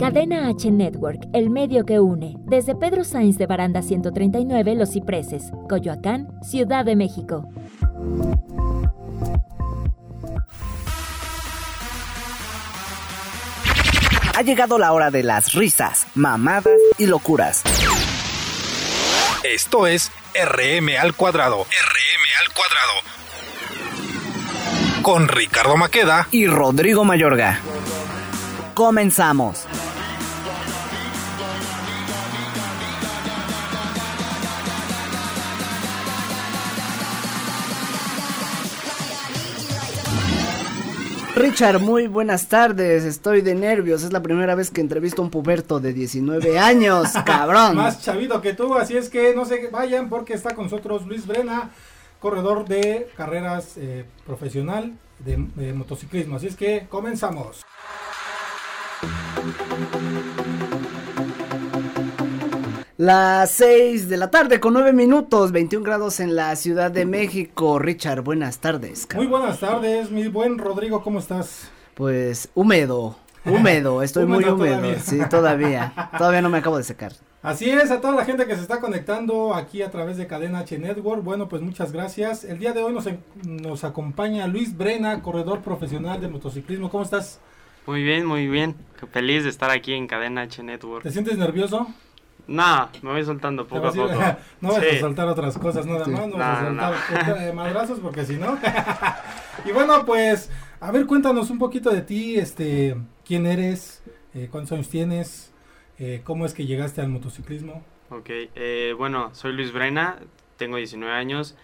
Cadena H Network, el medio que une. Desde Pedro Sainz de Baranda 139, Los Cipreses, Coyoacán, Ciudad de México. Ha llegado la hora de las risas, mamadas y locuras. Esto es RM al cuadrado. RM al cuadrado. Con Ricardo Maqueda y Rodrigo Mayorga. Comenzamos. Richard, muy buenas tardes. Estoy de nervios. Es la primera vez que entrevisto a un puberto de 19 años, cabrón. Más chavito que tú, así es que no se vayan porque está con nosotros Luis Brena, corredor de carreras eh, profesional de, de motociclismo. Así es que comenzamos. Las 6 de la tarde con 9 minutos, 21 grados en la Ciudad de México. Richard, buenas tardes. Muy buenas tardes, mi buen Rodrigo, ¿cómo estás? Pues húmedo, húmedo, estoy muy húmedo. Todavía. Sí, todavía. todavía no me acabo de secar. Así es, a toda la gente que se está conectando aquí a través de Cadena H Network. Bueno, pues muchas gracias. El día de hoy nos, nos acompaña Luis Brena, corredor profesional de motociclismo. ¿Cómo estás? Muy bien, muy bien. Feliz de estar aquí en Cadena H Network. ¿Te sientes nervioso? No, me voy soltando poco a, poco. no vas a soltar otras cosas nada más, no, vas a soltar madrazos porque si no. y bueno, pues, a ver, cuéntanos un poquito de ti, este, quién eres, eh, cuántos años tienes, eh, cómo es que llegaste al motociclismo. Ok, eh, bueno, soy Luis Brena, tengo 19 años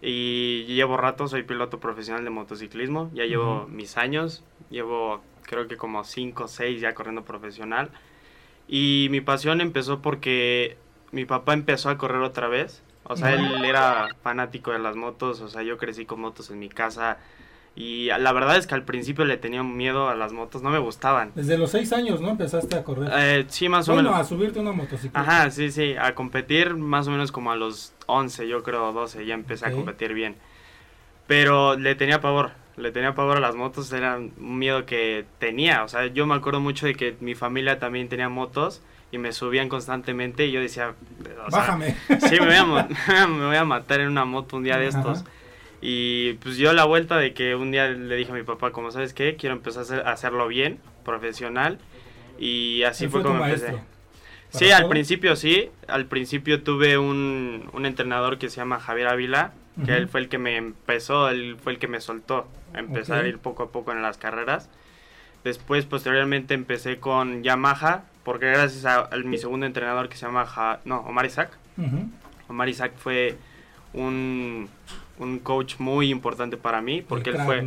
y llevo rato, soy piloto profesional de motociclismo, ya llevo mis años, llevo creo que como 5 o 6 ya corriendo profesional. Y mi pasión empezó porque mi papá empezó a correr otra vez. O sea, él era fanático de las motos, o sea, yo crecí con motos en mi casa. Y la verdad es que al principio le tenía miedo a las motos, no me gustaban. Desde los seis años, ¿no? Empezaste a correr. Eh, sí, más o menos. a subirte una motocicleta. Ajá, sí, sí, a competir más o menos como a los 11, yo creo, 12, ya empecé a competir bien. Pero le tenía pavor, le tenía pavor a las motos, era un miedo que tenía. O sea, yo me acuerdo mucho de que mi familia también tenía motos y me subían constantemente y yo decía, bájame. sí, me voy, a, me voy a matar en una moto un día de estos. Y pues yo la vuelta de que un día le dije a mi papá, como sabes qué, quiero empezar a, hacerlo bien, profesional. Y así fue, como empecé. Sí, al principio sí. Al principio tuve un, un entrenador que se llama Javier Ávila, que él fue el que me empezó, él fue el que me soltó a empezar a ir poco a poco en las carreras. Después, posteriormente, empecé con Yamaha, porque gracias a, mi segundo entrenador que se llama no, Omar Isaac. Omar Isaac fue un, un, coach muy importante para mí, porque él fue...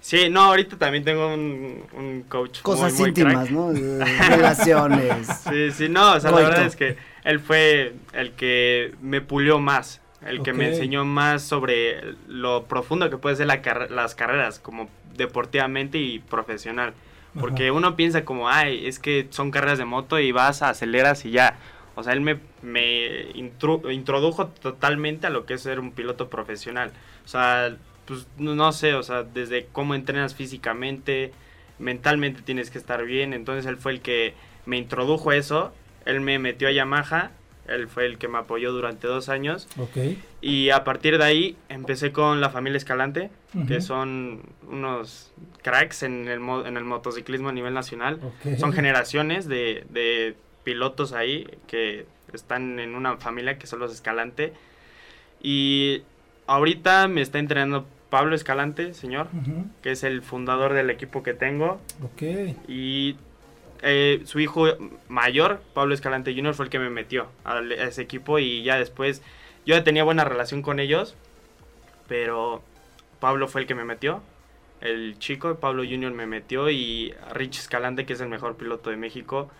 Sí, no, ahorita también tengo un, un coach Cosas muy, íntimas, ¿no? Relaciones. Sí, sí, no, o sea, la verdad es que él fue el que me pulió más el que me enseñó más sobre lo profundo que puede ser la las carreras, como deportivamente y profesional. Porque uno piensa como, ay, es que son carreras de moto y vas, aceleras y ya. O sea, él me, me introdujo totalmente a lo que es ser un piloto profesional. O sea, pues no sé, o sea, desde cómo entrenas físicamente, mentalmente tienes que estar bien. Entonces él fue el que me introdujo eso. Él me metió a Yamaha él fue el que me apoyó durante dos años. Okay. Y a partir de ahí empecé con la familia Escalante, que son unos cracks en el, en el motociclismo a nivel nacional. Son generaciones de, de, pilotos ahí que están en una familia que son los Escalante. Y ahorita me está entrenando Pablo Escalante, señor, que es el fundador del equipo que tengo. Okay. Y eh, su hijo mayor, Pablo Escalante Jr., fue el que me metió a, ese equipo y ya después yo ya tenía buena relación con ellos, pero Pablo fue el que me metió. El chico, Pablo Jr., me metió y Rich Escalante, que es el mejor piloto de México,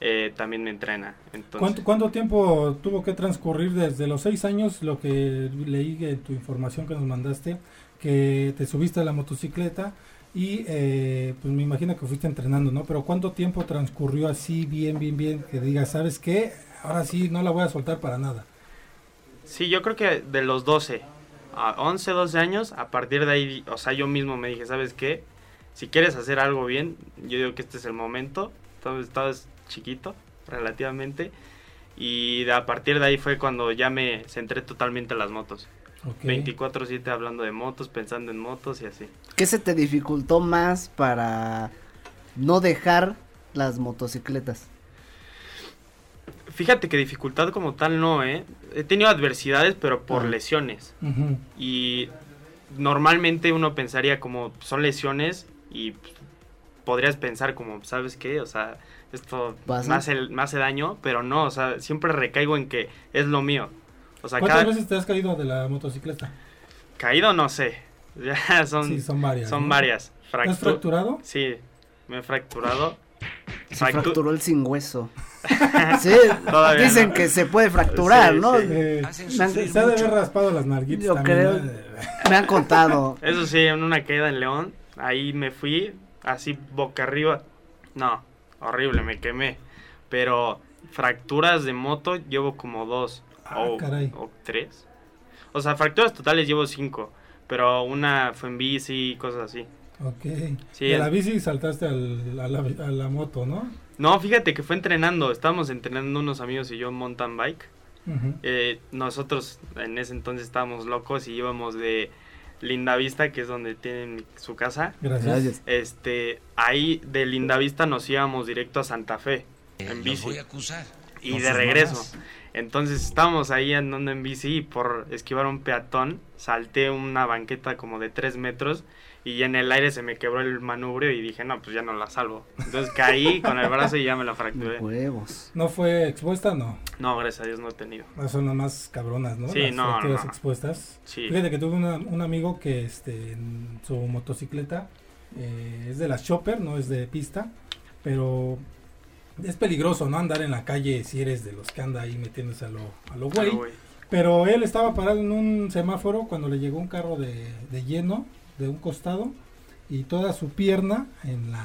eh, también me entrena. Entonces, ¿Cuánto, tiempo tuvo que transcurrir desde los seis años, lo que leí en tu información que nos mandaste, que te subiste a la motocicleta? Y eh, pues me imagino que fuiste entrenando, ¿no? Pero ¿cuánto tiempo transcurrió así, bien, bien, bien, que digas, ¿sabes qué? Ahora sí, no la voy a soltar para nada. Sí, yo creo que de los 12 a 11, 12 años, a partir de ahí, o sea, yo mismo me dije, ¿sabes qué? Si quieres hacer algo bien, yo digo que este es el momento Estaba, estaba chiquito, relativamente. Y a partir de ahí fue cuando ya me centré totalmente en las motos. Ok. 24/7 hablando de motos, pensando en motos y así. ¿Qué se te dificultó más para no dejar las motocicletas? Fíjate que dificultad como tal no, ¿eh? He tenido adversidades, pero por lesiones. Y normalmente uno pensaría como son lesiones y pues, podrías pensar como, ¿sabes qué? O sea, esto hace, me hace daño, pero no, o sea, siempre recaigo en que es lo mío. O sea, ¿Cuántas cada veces te has caído de la motocicleta? caído no sé. Ya son, sí, son varias. son ¿no? varias. ¿Te has Fractu- fracturado? Sí, me he fracturado. Se Fractu- fracturó el sin hueso. sí, Todavía dicen no. que se puede fracturar, Sí, ¿no? sí. Eh, han- se ha de haber raspado las narguitas Yo también, creo. ¿no? Me han contado. Eso sí, en una caída en León, ahí me fui así boca arriba. No, horrible, me quemé. Pero fracturas de moto llevo como dos Ah, o, caray. o tres. O sea, fracturas totales llevo cinco. Pero una fue en bici y cosas así. Ok. Sí, de la bici saltaste al- a, la, a la moto, ¿no? No, fíjate que fue entrenando. Estábamos entrenando unos amigos y yo en mountain bike. Eh, nosotros en ese entonces estábamos locos y íbamos de Lindavista, que es donde tienen su casa. Gracias. Este, ahí de Lindavista nos íbamos directo a Santa Fe en Los bici voy a acusar. y de regreso. Entonces estábamos ahí andando en bici y por esquivar un peatón salté una banqueta como de 3 metros y en el aire se me quebró el manubrio y dije, no, pues ya no la salvo. Entonces caí con el brazo y ya me la fracturé. Huevos. ¿No fue expuesta? No. No, gracias a Dios no he tenido. Ah, Son las más cabronas, ¿no? Sí, las no, fracturas no. expuestas. Sí. Fíjate que tuve una- un amigo que este, en su motocicleta eh, es de las chopper, no es de pista, pero es peligroso, ¿no? Andar en la calle si eres de los que anda ahí metiéndose a lo, a lo güey. Pero él estaba parado en un semáforo cuando le llegó un carro de, de lleno de un costado y toda su pierna en la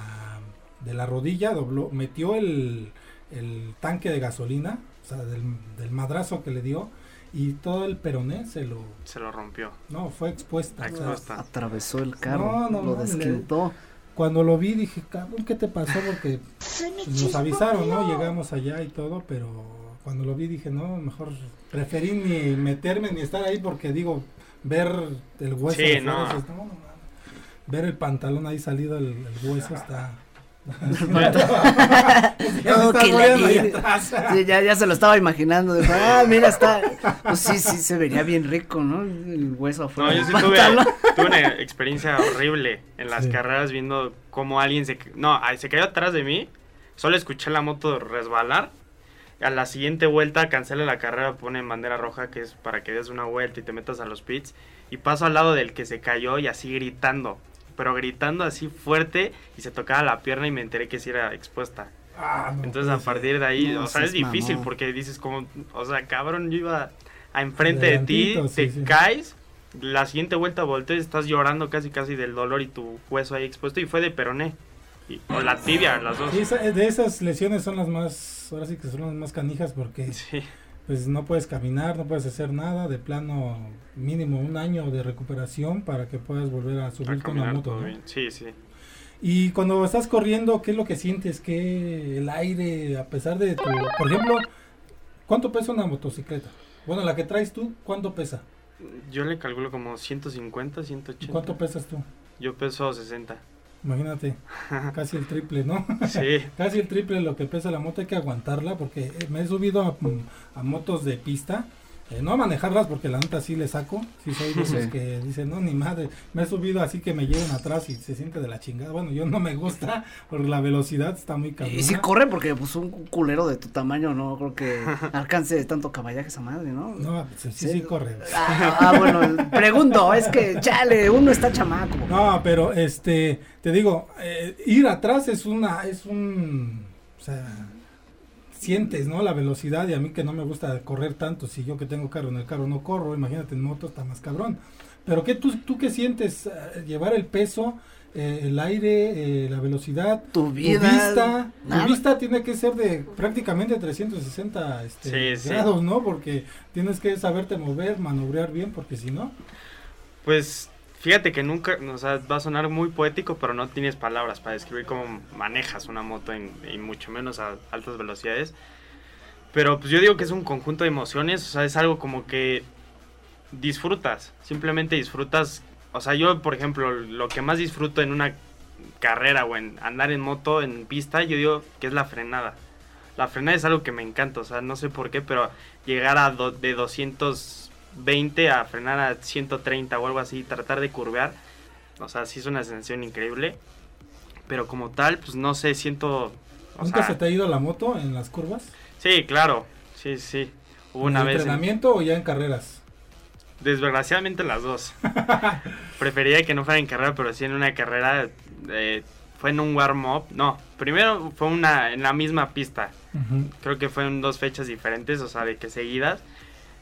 de la rodilla dobló, metió el, el tanque de gasolina, o sea, del, del madrazo que le dio y todo el peroné se lo Se lo rompió. no fue expuesta. O sea, expuesta. Atravesó el carro. No, no lo desquintó. Cuando lo vi dije, cabrón, ¿qué te pasó? Porque pues, nos avisaron, ¿no? Llegamos allá y todo, pero cuando lo vi dije, no, mejor preferí ni meterme ni estar ahí porque digo, ver el hueso Sí, de no. no, no ver el pantalón ahí salido, el, el hueso está... Ya que. Sí, ya, ya se lo estaba imaginando. Dijo, ah, mira, está. Pues sí, sí, se vería bien rico, ¿no? El hueso afuera. No, yo sí tuve. Tuve una experiencia horrible en las Sí. carreras viendo cómo alguien se... No, se cayó atrás de mí. Solo escuché la moto resbalar. A la siguiente vuelta cancela la carrera, pone en bandera roja que es para que des una vuelta y te metas a los pits. Y paso al lado del que se cayó y así gritando. Pero gritando así fuerte y se tocaba la pierna y me enteré que sí era expuesta. Ah, no Entonces a partir de ahí, No, o sea, es difícil porque dices como, o sea, cabrón, yo iba a enfrente de ti, Adelantito, te sí, sí. caes, la siguiente vuelta volteas, estás llorando casi casi del dolor y tu hueso ahí expuesto y fue de peroné. Y- o la tibia, las dos. Esa- de esas lesiones son las más, ahora sí que son las más canijas porque Sí, pues no puedes caminar, no puedes hacer nada, de plano mínimo un año de recuperación para que puedas volver a a subirte a una caminar moto. Sí, sí. Y cuando estás corriendo, ¿qué es lo que sientes? Que el aire, a pesar de tu... Por ejemplo, ¿cuánto pesa una motocicleta? Bueno, la que traes tú, ¿cuánto pesa? Yo le calculo como 150, 180. ¿Y cuánto pesas tú? Yo peso 60. Imagínate, casi el triple, ¿no? Sí, Casi el triple de lo que pesa la moto, hay que aguantarla porque me he subido a, a motos de pista, eh, no a manejarlas porque la neta sí le saco, sí soy de esos Sí. que dicen, no, ni madre, me he subido así que me lleven atrás y se siente de la chingada, bueno, yo no me gusta porque la velocidad está muy cabrona. Y si corre, porque pues un culero de tu tamaño no creo que alcance tanto caballaje esa madre, ¿no? No, pues, sí, sí, Sí. corre. Ah, ah, bueno, pregunto, es que, chale, uno está chamaco. No, pero este, te digo, eh, ir atrás es una, es un, o sea, sientes, ¿no? La velocidad y a mí que no me gusta correr tanto, si yo que tengo carro en el carro no corro, imagínate en moto está más cabrón. Pero ¿qué tú, tú qué sientes? Eh, llevar el peso, eh, el aire, eh, la velocidad, Tu tu vida. vista, nada. tu vista tiene que ser de prácticamente 360 este, Sí, sí. grados, ¿no? Porque tienes que saberte mover, manobrear bien, porque si no, Pues fíjate que nunca, o sea, va a sonar muy poético, pero no tienes palabras para describir cómo manejas una moto en, y mucho menos a altas velocidades. Pero pues yo digo que es un conjunto de emociones, o sea, es algo como que disfrutas, simplemente disfrutas. O sea, yo, por ejemplo, lo que más disfruto en una carrera o en andar en moto, en pista, yo digo que es la frenada. La frenada es algo que me encanta, o sea, no sé por qué, pero llegar a de 220 a frenar a 130 o algo así, tratar de curvear, o sea, sí es una sensación increíble. Pero como tal, pues no sé, siento... ¿Nunca se te ha ido la moto en las curvas? Sí, claro. Sí, sí. Hubo una ¿En vez. entrenamiento o ya en carreras? Desgraciadamente las dos. Prefería que no fuera en carrera, pero sí en una carrera. Eh, fue en un warm-up. No, primero fue una en la misma pista. Creo que fue en dos fechas diferentes, o sea, de que seguidas.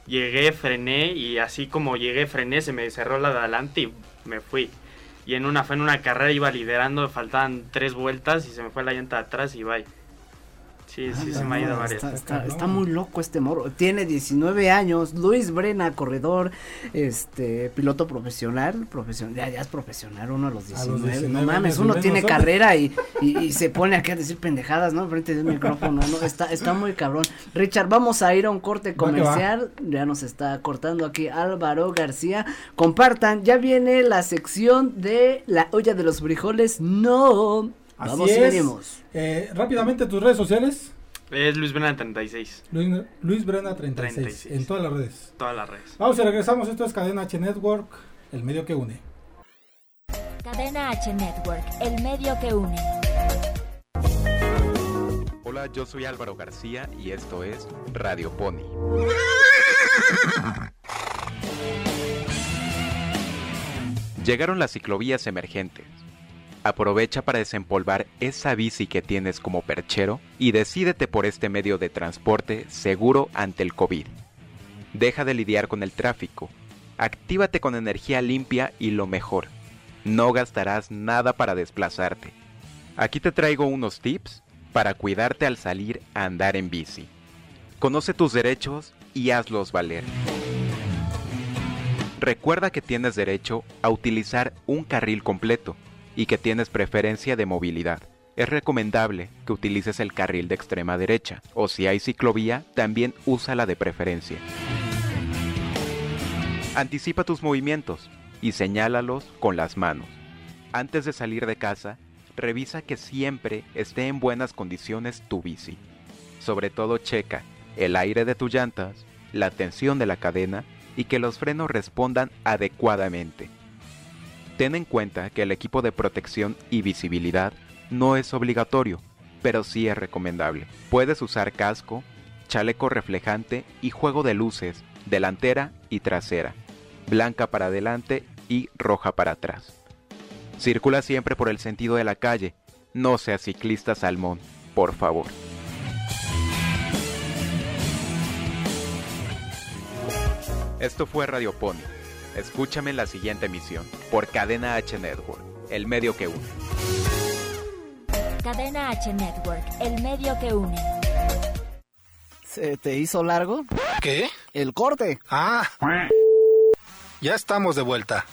Llegué, frené y así como llegué, frené, se me cerró la de adelante y me fui. Y en una fue en una carrera, iba liderando, faltaban tres vueltas y se me fue la llanta de atrás y bye. Sí, sí, se me ha ido varias. Está, muy loco este morro. Tiene 19 años. Luis Brena, corredor, este, piloto profesional. profesional ya, ya es profesional, uno a los 19. no mames, uno tiene carrera y, y, se pone aquí a decir pendejadas, ¿no? Frente del micrófono. ¿no? Está, está muy cabrón. Richard, vamos a ir a un corte comercial. Ya nos está cortando aquí Álvaro García. Compartan, ya viene la sección de la olla de los frijoles. No. Vamos y venimos. Eh, rápidamente, tus redes sociales. Es Luis Brena 36. Luis, Luis Brena 36, En todas las redes. Todas las redes. Vamos y regresamos. Esto es Cadena H Network, el medio que une. Cadena H Network, el medio que une. Hola, yo soy Álvaro García y esto es Radio Pony. Llegaron las ciclovías emergentes Aprovecha para desempolvar esa bici que tienes como perchero y decídete por este medio de transporte seguro ante el COVID. Deja de lidiar con el tráfico. Actívate con energía limpia y lo mejor. No gastarás nada para desplazarte. Aquí te traigo unos tips para cuidarte al salir a andar en bici. Conoce tus derechos y hazlos valer. Recuerda que tienes derecho a utilizar un carril completo y que tienes preferencia de movilidad. Es recomendable que utilices el carril de extrema derecha o si hay ciclovía, también úsala de preferencia. Anticipa tus movimientos y señálalos con las manos. Antes de salir de casa, revisa que siempre esté en buenas condiciones tu bici. Sobre todo checa el aire de tus llantas, la tensión de la cadena y que los frenos respondan adecuadamente. Ten en cuenta que el equipo de protección y visibilidad no es obligatorio, pero sí es recomendable. Puedes usar casco, chaleco reflejante y juego de luces, delantera y trasera, blanca para adelante y roja para atrás. Circula siempre por el sentido de la calle, no seas ciclista salmón, por favor. Esto fue Radio Pony Escúchame en la siguiente emisión por Cadena H Network, el medio que une. Cadena H Network, el medio que une. ¿Se te hizo largo? ¿Qué? El corte. Ah. Ya estamos de vuelta.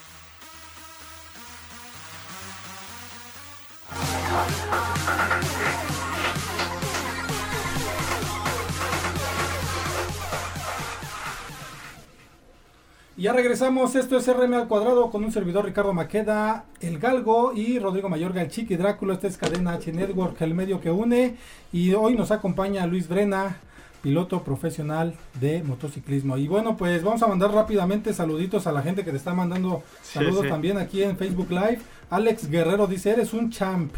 Ya regresamos, esto es RM al cuadrado con un servidor Ricardo Maqueda, El Galgo y Rodrigo Mayorga, el Chiqui Drácula, esta es Cadena H Network, el medio que une y hoy nos acompaña Luis Brena, piloto profesional de motociclismo. Y bueno, pues vamos a mandar rápidamente saluditos a la gente que te está mandando saludos también aquí en Facebook Live. Alex Guerrero dice, eres un champ.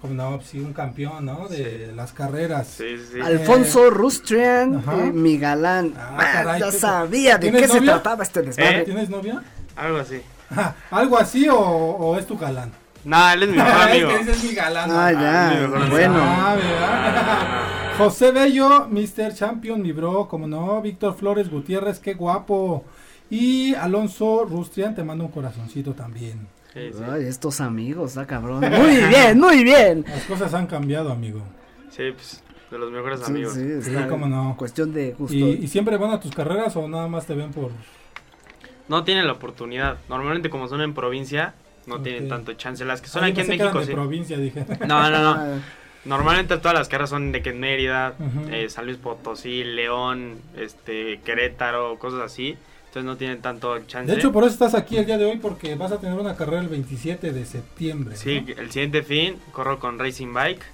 Como no, sí, un campeón, ¿no? De las carreras. Alfonso Rustrian, eh, mi galán. Ah, ah ya sabía de qué se trataba este desmadre. ¿Eh? ¿Tienes novia? Algo así. ¿Algo así o, es tu galán? No, él es mi mejor amigo. Ese es mi galán. Ah, ya, bueno. Ah, José Bello, Mr. Champion, mi bro, como no. Víctor Flores Gutiérrez, qué guapo. Y Alonso Rustrian, te mando un corazoncito también. Ay, estos amigos, ah, cabrón. Muy bien, muy bien. Las cosas han cambiado, amigo. Sí, pues, de los mejores amigos. Sí, sí, cómo no. Cuestión de gusto. ¿Y, siempre van a tus carreras o nada más te ven por...? no tienen la oportunidad. Normalmente como son en provincia, no tienen tanto chance. Las que son aquí en México, de sí. provincia, dije. No, no, no. Normalmente todas las carreras son de que en Mérida, eh, San Luis Potosí, León, este, Querétaro, cosas así. Entonces no tienen tanto chance. De hecho, por eso estás aquí el día de hoy, porque vas a tener una carrera el 27 de septiembre. Sí, ¿no? el siguiente fin corro con Racing Bike,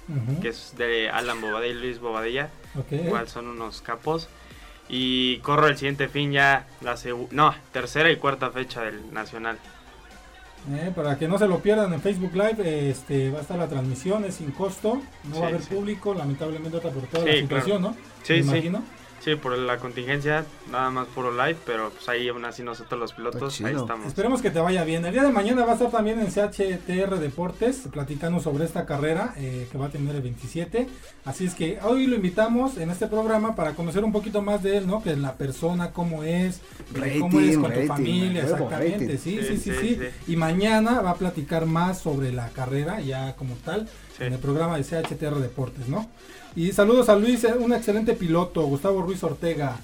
que es de Alan Bobadilla y Luis Bobadilla. Igual son unos capos. Y corro el siguiente fin ya la no, tercera y cuarta fecha del Nacional. Eh, para que no se lo pierdan en Facebook Live, este, va a estar la transmisión, es sin costo, no va a haber sí. público, lamentablemente otra por toda Sí, la situación, ¿no? Sí, Me imagino. Sí, por la contingencia, nada más puro live, pero pues ahí aún así nosotros los pilotos, ahí estamos. Esperemos que te vaya bien. El día de mañana va a estar también en CHTR Deportes platicando sobre esta carrera eh, que va a tener el 27. Así es que hoy lo invitamos en este programa para conocer un poquito más de él, ¿no? Que es la persona, cómo es, cómo es con rating, tu familia, huevo, exactamente. Sí, sí, Sí, sí, sí, sí, sí. Y mañana va a platicar más sobre la carrera, ya como tal, Sí. en el programa de CHTR Deportes, ¿no? Y saludos a Luis, un excelente piloto, Gustavo Ruiz Ortega.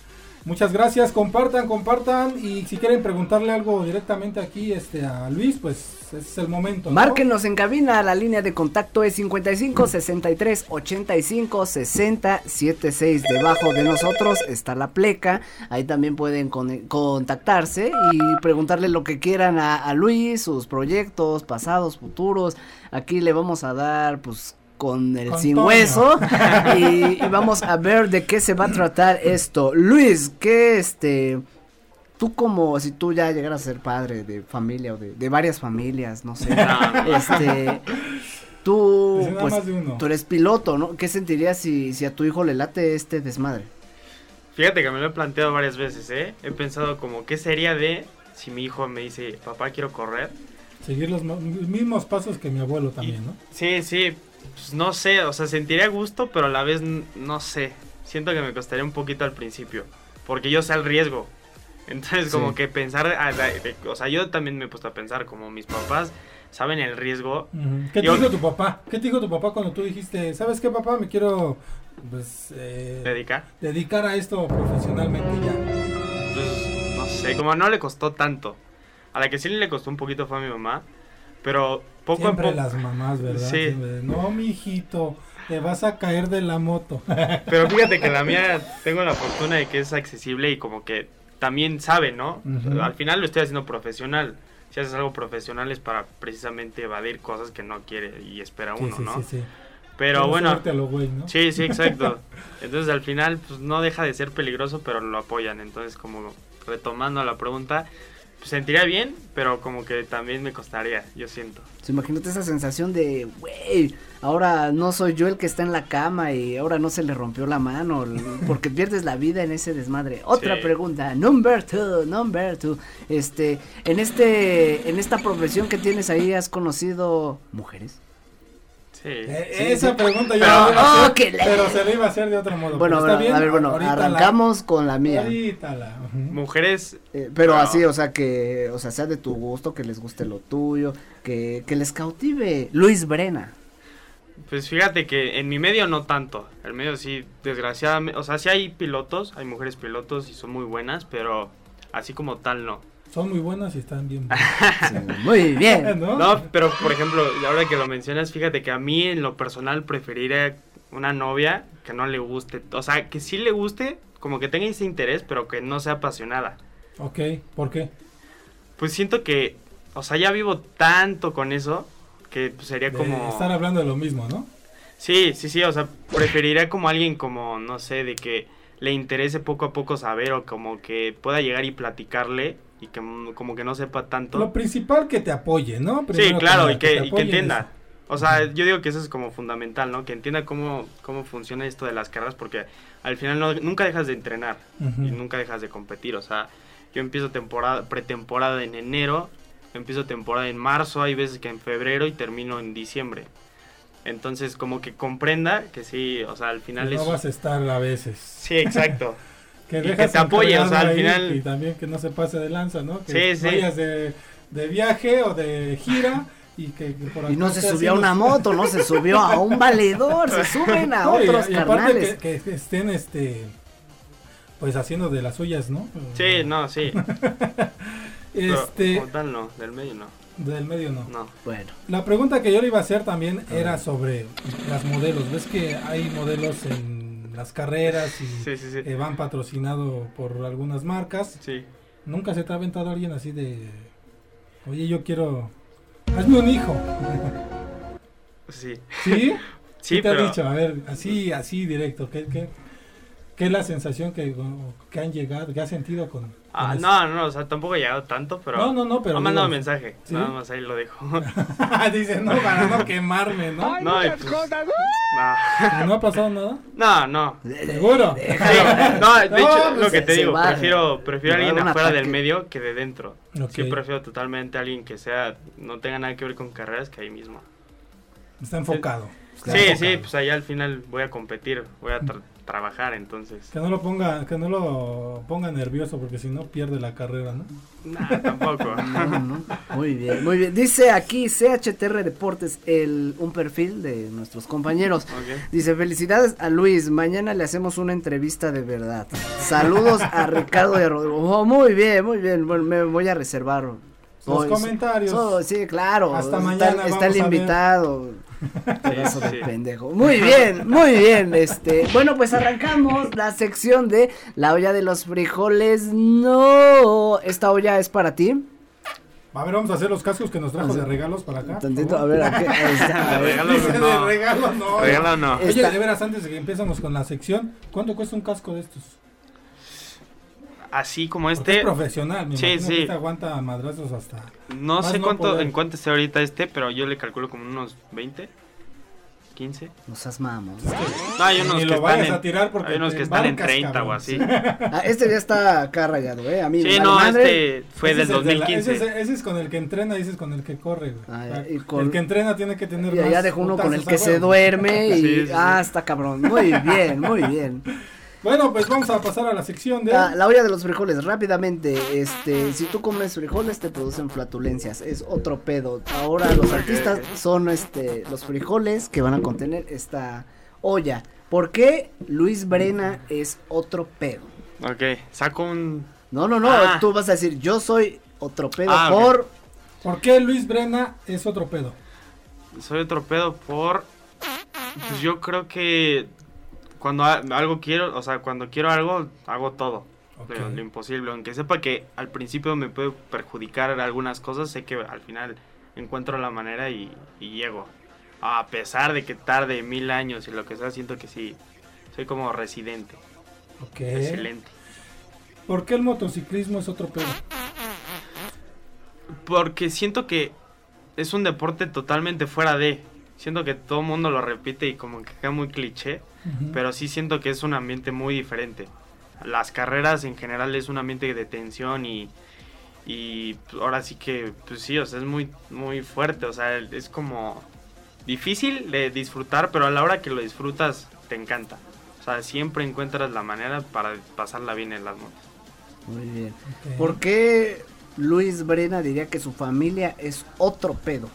Muchas gracias, compartan, compartan y si quieren preguntarle algo directamente aquí este a Luis, pues ese es el momento. ¿no? Márquenos en cabina, la línea de contacto es 55 63 85 60 76. Debajo de nosotros está la pleca, ahí también pueden con- contactarse y preguntarle lo que quieran a, a Luis, sus proyectos pasados, futuros. Aquí le vamos a dar pues con el Con sin Toño. hueso y, y vamos a ver de qué se va a tratar esto. Luis, ¿qué este... Tú como si tú ya llegaras a ser padre de familia o de, de varias familias, no sé. No. Este, tú, pues, uno. tú eres piloto, ¿no? ¿Qué sentirías si, si a tu hijo le late este desmadre? Fíjate que me lo he planteado varias veces, ¿eh? He pensado como, ¿qué sería de si mi hijo me dice, papá, quiero correr? Seguir los mo- mismos pasos que mi abuelo también, ¿no? Sí, sí, pues no sé, o sea, sentiría gusto, pero a la vez no sé. Siento que me costaría un poquito al principio, porque yo sé el riesgo. Entonces, Sí. como que pensar, a la- de- o sea, yo también me he puesto a pensar, como mis papás saben el riesgo. ¿Qué te Yo- dijo tu papá? ¿Qué te dijo tu papá cuando tú dijiste, sabes qué papá, me quiero pues, eh, dedicar. dedicar a esto profesionalmente ya? Pues, no sé, como no le costó tanto. A la que sí le costó un poquito fue a mi mamá, pero poco Siempre a poco... las mamás, ¿verdad? Sí. Siempre, no, mi hijito, te vas a caer de la moto. Pero fíjate que la mía tengo la fortuna de que es accesible y como que también sabe, ¿no? Al final lo estoy haciendo profesional. Si haces algo profesional es para precisamente evadir cosas que no quiere y espera Sí, uno, sí, ¿no? sí, sí. Pero No bueno, subirte a lo güey, ¿no? sí, sí, exacto. Entonces al final pues no deja de ser peligroso, pero lo apoyan. Entonces como retomando la pregunta, sentiría bien, pero como que también me costaría, yo siento. So, imagínate esa sensación de, güey, ahora no soy yo el que está en la cama y ahora no se le rompió la mano, porque pierdes la vida en ese desmadre. Otra Sí. pregunta, number two, number two, este, en este, en esta profesión que tienes ahí, ¿has conocido mujeres? Sí. Eh, Sí, esa sí. pregunta yo Pero- la iba a hacer, oh, que la- pero se le iba a hacer de otro modo. Bueno, pero bueno, está bien, a ver, bueno, la- arrancamos con la mía. la-. Mujeres Eh, pero No. así, o sea, que, o sea, sea de tu gusto, que les guste lo tuyo, que, que les cautive. Luis Brena. Pues fíjate que en mi medio no tanto. El medio sí, desgraciadamente. O sea, sí hay pilotos, hay mujeres pilotos y son muy buenas, pero así como tal no. Son muy buenas y están bien muy bien. ¿no? No, pero por ejemplo, ahora que lo mencionas, fíjate que a mí en lo personal preferiría una novia que no le guste. O sea, que sí le guste, como que tenga ese interés, pero que no sea apasionada. Ok, ¿por qué? Pues siento que, o sea, ya vivo tanto con eso que pues, sería De como... estar hablando de lo mismo, ¿no? Sí, sí, sí, o sea, preferiría como alguien como, no sé, de que le interese poco a poco saber o como que pueda llegar y platicarle y que mm, como que no sepa tanto. Lo principal que te apoye, ¿no? Sí, claro, y que, y entienda. eso. O sea, yo digo que eso es como fundamental, ¿no? Que entienda cómo, cómo funciona esto de las carreras porque al final no- nunca dejas de entrenar y nunca dejas de competir. O sea, yo empiezo temporada, pretemporada en enero, empiezo temporada en marzo, hay veces que en febrero y termino en diciembre. Entonces, como que comprenda que sí, o sea, al final es... no vas a estar a veces. Sí, exacto. Que Y que te apoye, o sea, al final- Y también que no se pase de lanza, ¿no? Que Sí, sí. vayas de, de viaje o de gira y que, que por Y no se subió a una moto, no se subió a un valedor, se suben a No, otros y, aparte carnales. que, que estén este pues haciendo de las suyas, ¿no? Sí, no, sí. Este, como tal no, del medio no. Del medio no. No. Bueno. La pregunta que yo le iba a hacer también era sobre las modelos. ¿Ves que hay modelos en las carreras y Sí, sí, sí. eh, van patrocinados por algunas marcas? Sí. ¿Nunca se te ha aventado alguien así de, oye, yo quiero, hazme un hijo? Sí. ¿Sí? Sí, ¿Qué te pero ha dicho? A ver, así, así directo. ¿Qué, qué, qué es la sensación que, que han llegado, que has sentido con Ah, no, no, o sea, tampoco he llegado tanto, pero No, no, no, pero ha mandado digo- mensaje, ¿Sí? nada más ahí lo dejo. Dice, no, para no quemarme, ¿no? no, pues, ¿Y ¿No ha pasado nada? no, no. ¿Seguro? Sí, no, de No, hecho, pues lo que te se digo, va. prefiero, prefiero a alguien un afuera del medio que de dentro. Ok. Sí, prefiero totalmente a alguien que sea, no tenga nada que ver con carreras que ahí mismo. Está enfocado. Está sí, enfocado. sí, pues allá al final voy a competir, voy a tra- trabajar, entonces. Que no lo ponga, que no lo ponga nervioso porque si no pierde la carrera, ¿no? Nah, tampoco. No, no. Muy bien, muy bien. Dice aquí CHTR Deportes, el, un perfil de nuestros compañeros. Dice, felicidades a Luis, mañana le hacemos una entrevista de verdad. Saludos a Ricardo y a Rodrigo. Oh, muy bien, muy bien, bueno, me voy a reservar. Los Hoy- comentarios. so- sí, claro. Hasta está, mañana Está vamos el a invitado. Pedazo de sí. pendejo. Muy bien, muy bien. Este, bueno, pues arrancamos la sección de la olla de los frijoles. No, esta olla es para ti. A ver, vamos a hacer los cascos que nos trajo de regalos para acá. Tantito, a ver, aquí, ahí está, a ver. Regalo Dice de no. regalo, no. Regalo no. Oye, de veras, antes de que empezamos con la sección, ¿cuánto cuesta un casco de estos? Así como este, es profesional, me Sí, sí. que este aguanta madrazos hasta... no sé no cuánto, poder. en cuánto esté ahorita este, pero yo le calculo como unos 20, 15. No seas mamos. No, hay unos Ni que lo están vayas en, a tirar porque hay unos que están en embarcas, 30 cabrón. o así. Ah, este ya está acá rayado, ¿eh? A mí me Sí, no, madre. este fue del es el de la- 2015. ese, es, ese es con el que entrena y ese es con el que corre, güey. Ah, sea, y con- El que entrena tiene que tener Y allá más dejó uno con el que se duerme y... Sí, sí, sí. Ah, está cabrón. Muy bien, muy bien. Bueno, pues vamos a pasar a la sección de... La, la olla de los frijoles, rápidamente, este, si tú comes frijoles te producen flatulencias, es otro pedo. Ahora los artistas son este, los frijoles que van a contener esta olla. ¿Por qué Luis Brena es otro pedo? Ok, saco un... No, no, no, Ah. tú vas a decir, yo soy otro pedo Ah, por... ¿Por qué Luis Brena es otro pedo? Soy otro pedo por... Pues yo creo que cuando algo quiero, o sea, cuando quiero algo, hago todo. Lo imposible, aunque sepa que al principio me puede perjudicar algunas cosas, sé que al final encuentro la manera y, y llego. A pesar de que tarde mil años y lo que sea, siento que sí, soy como residente, Ok. excelente. ¿Por qué el motociclismo es otro pedo? Porque siento que es un deporte totalmente fuera de. Siento que todo el mundo lo repite y como que queda muy cliché, pero sí siento que es un ambiente muy diferente. Las carreras en general es un ambiente de tensión y, y ahora sí que, pues sí, o sea, es muy, muy fuerte, o sea, es como difícil de disfrutar, pero a la hora que lo disfrutas te encanta. O sea, siempre encuentras la manera para pasarla bien en las motos. Muy bien. ¿Por qué Luis Brena diría que su familia es otro pedo?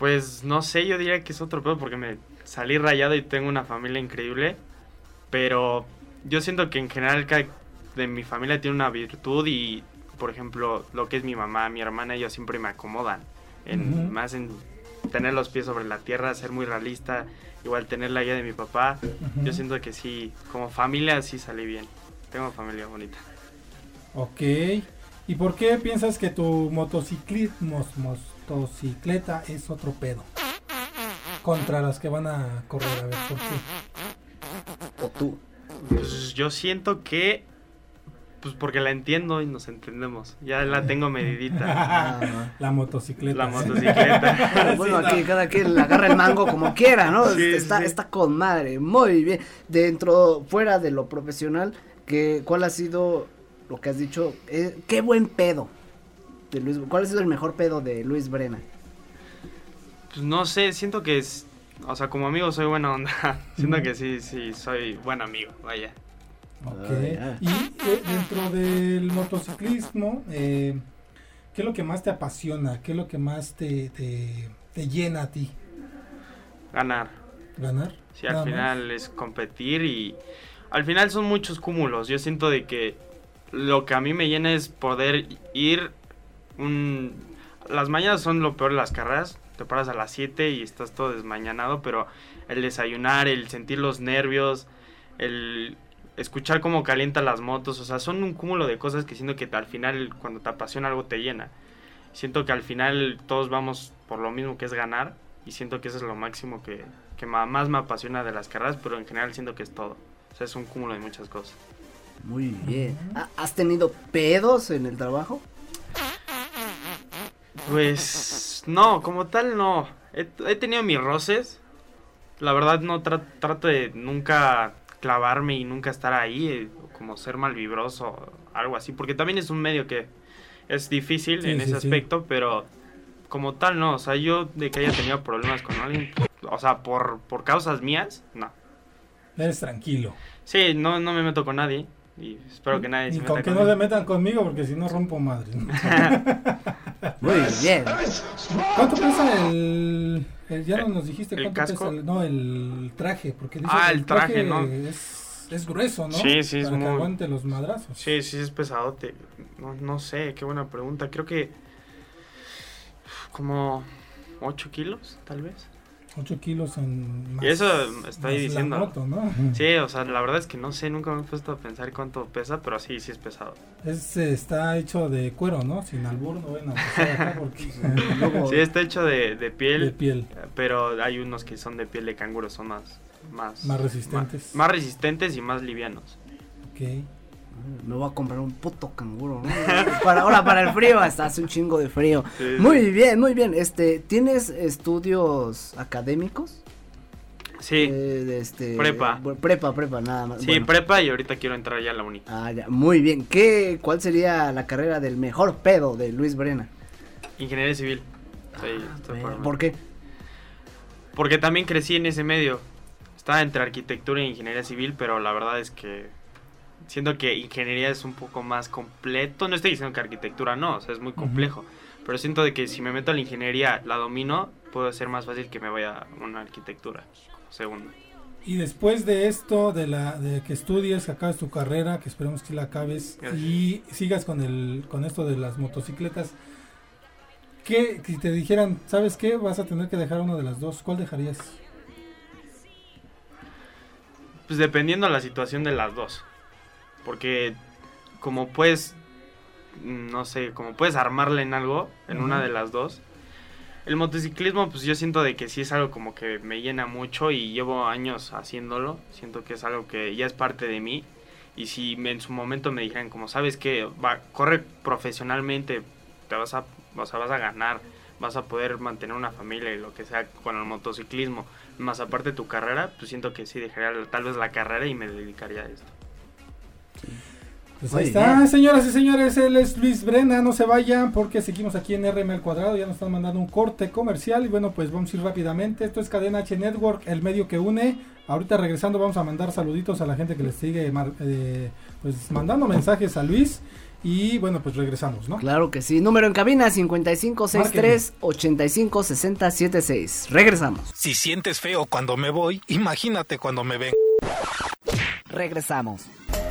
Pues no sé, yo diría que es otro pedo porque me salí rayado y tengo una familia increíble. Pero yo siento que en general cada de mi familia tiene una virtud y, por ejemplo, lo que es mi mamá, mi hermana, ellos siempre me acomodan. En, Ujú. Más en tener los pies sobre la tierra, ser muy realista, igual tener la guía de mi papá. Ujú. Yo siento que sí, como familia sí salí bien. Tengo familia bonita. Ok. ¿Y por qué piensas que tu motociclismo, motocicleta es otro pedo? Contra las que van a correr, a ver, ¿por qué? O tú. Pues yo siento que... Pues porque la entiendo y nos entendemos. Ya la tengo medidita. Ah, La motocicleta. La motocicleta. bueno, aquí cada quien le agarra el mango como quiera, ¿no? Sí, está, sí. está con madre, muy bien. Dentro, fuera de lo profesional, que, ¿cuál ha sido lo que has dicho? Eh, qué buen pedo de Luis. ¿Cuál ha sido el mejor pedo de Luis Brena? Pues no sé, siento que es. O sea, como amigo soy buena onda. siento que sí, sí, soy buen amigo, vaya. Ok. Ah. Y eh, dentro del motociclismo, eh, ¿qué es lo que más te apasiona? ¿Qué es lo que más te, te, te llena a ti? Ganar. ¿Ganar? Sí, al más. final es competir y. Al final son muchos cúmulos. Yo siento de que lo que a mí me llena es poder ir un... Las mañanas son lo peor de las carreras, te paras a las 7 y estás todo desmañanado, pero el desayunar, el sentir los nervios, el escuchar cómo calientan las motos, o sea, son un cúmulo de cosas que siento que al final cuando te apasiona algo te llena. Siento que al final todos vamos por lo mismo que es ganar y siento que eso es lo máximo que, que más me apasiona de las carreras, pero en general siento que es todo. O sea, es un cúmulo de muchas cosas. Muy bien. ¿Has tenido pedos en el trabajo? Pues no, como tal no. He, tenido mis roces. La verdad no trato de nunca clavarme y nunca estar ahí, eh, como ser malvibroso, algo así, porque también es un medio que es difícil en ese aspecto, pero como tal no, o sea, yo de que haya tenido problemas con alguien, o sea, por, por causas mías, no. Eres tranquilo. Sí, no, no me meto con nadie. Y espero que nadie se con que no se metan conmigo porque si no rompo madre. Muy bien. ¿Cuánto pesa el, ya no nos dijiste cuánto casco? pesa el, no el traje porque dice ah, el traje, no es, es, grueso, ¿no? Sí, sí, Para es que aguante los madrazos. Sí, sí es pesadote. No, no sé, qué buena pregunta. Creo que como 8 kilos, tal vez. 8 kilos en más, Y eso estoy diciendo. Sí, o sea, la verdad es que no sé, nunca me he puesto a pensar cuánto pesa, pero sí, sí es pesado. Es, está hecho de cuero, ¿no? Sin albur, no ven porque... sí, está hecho de, de, piel. De piel. Pero hay unos que son de piel de canguro, son más... Más, más resistentes. Más, resistentes y más livianos. Ok. Me voy a comprar un puto canguro, para ahora para el frío, hasta hace un chingo de frío. muy bien, muy bien. Este, ¿tienes estudios académicos? Sí. Eh, este, prepa. prepa, prepa, nada más. Sí, prepa y ahorita quiero entrar ya a la uni. Ah, ya. Muy bien. ¿Qué, ¿Cuál sería la carrera del mejor pedo de Luis Brena? Ingeniería civil. Ah, ¿Por qué? Porque también crecí en ese medio. Estaba entre arquitectura e ingeniería civil, pero la verdad es que siento que ingeniería es un poco más completo. No estoy diciendo que arquitectura no, o sea, es muy complejo. Pero siento de que si me meto a la ingeniería, la domino, puede ser más fácil que me vaya a una arquitectura segundo. Y después de esto, de la de que estudies, que acabes tu carrera, que esperemos que la acabes y sigas con el con esto de las motocicletas, ¿qué si te dijeran, ¿sabes qué? Vas a tener que dejar una de las dos, ¿cuál dejarías? Pues dependiendo de la situación de las dos. Porque como puedes, no sé, como puedes armarle en algo, en una de las dos. El motociclismo, pues yo siento de que sí es algo como que me llena mucho y llevo años haciéndolo. Siento que es algo que ya es parte de mí. Y si en su momento me dijeran, como sabes que va, corre profesionalmente, te vas a, vas a, vas a ganar, vas a poder mantener una familia y lo que sea con el motociclismo, más aparte de tu carrera, pues siento que sí dejaría tal vez la carrera y me dedicaría a esto. Pues ahí está, señoras y señores, él es Luis Brena, no se vayan porque seguimos aquí en RM al cuadrado, ya nos están mandando un corte comercial y bueno, pues vamos a ir rápidamente, esto es Cadena H Network, el medio que une, ahorita regresando vamos a mandar saluditos a la gente que les sigue eh, pues mandando mensajes a Luis y bueno, pues regresamos, ¿no? Claro que sí, número en cabina 5563 856076, regresamos. Si sientes feo cuando me voy, imagínate cuando me ven. Regresamos.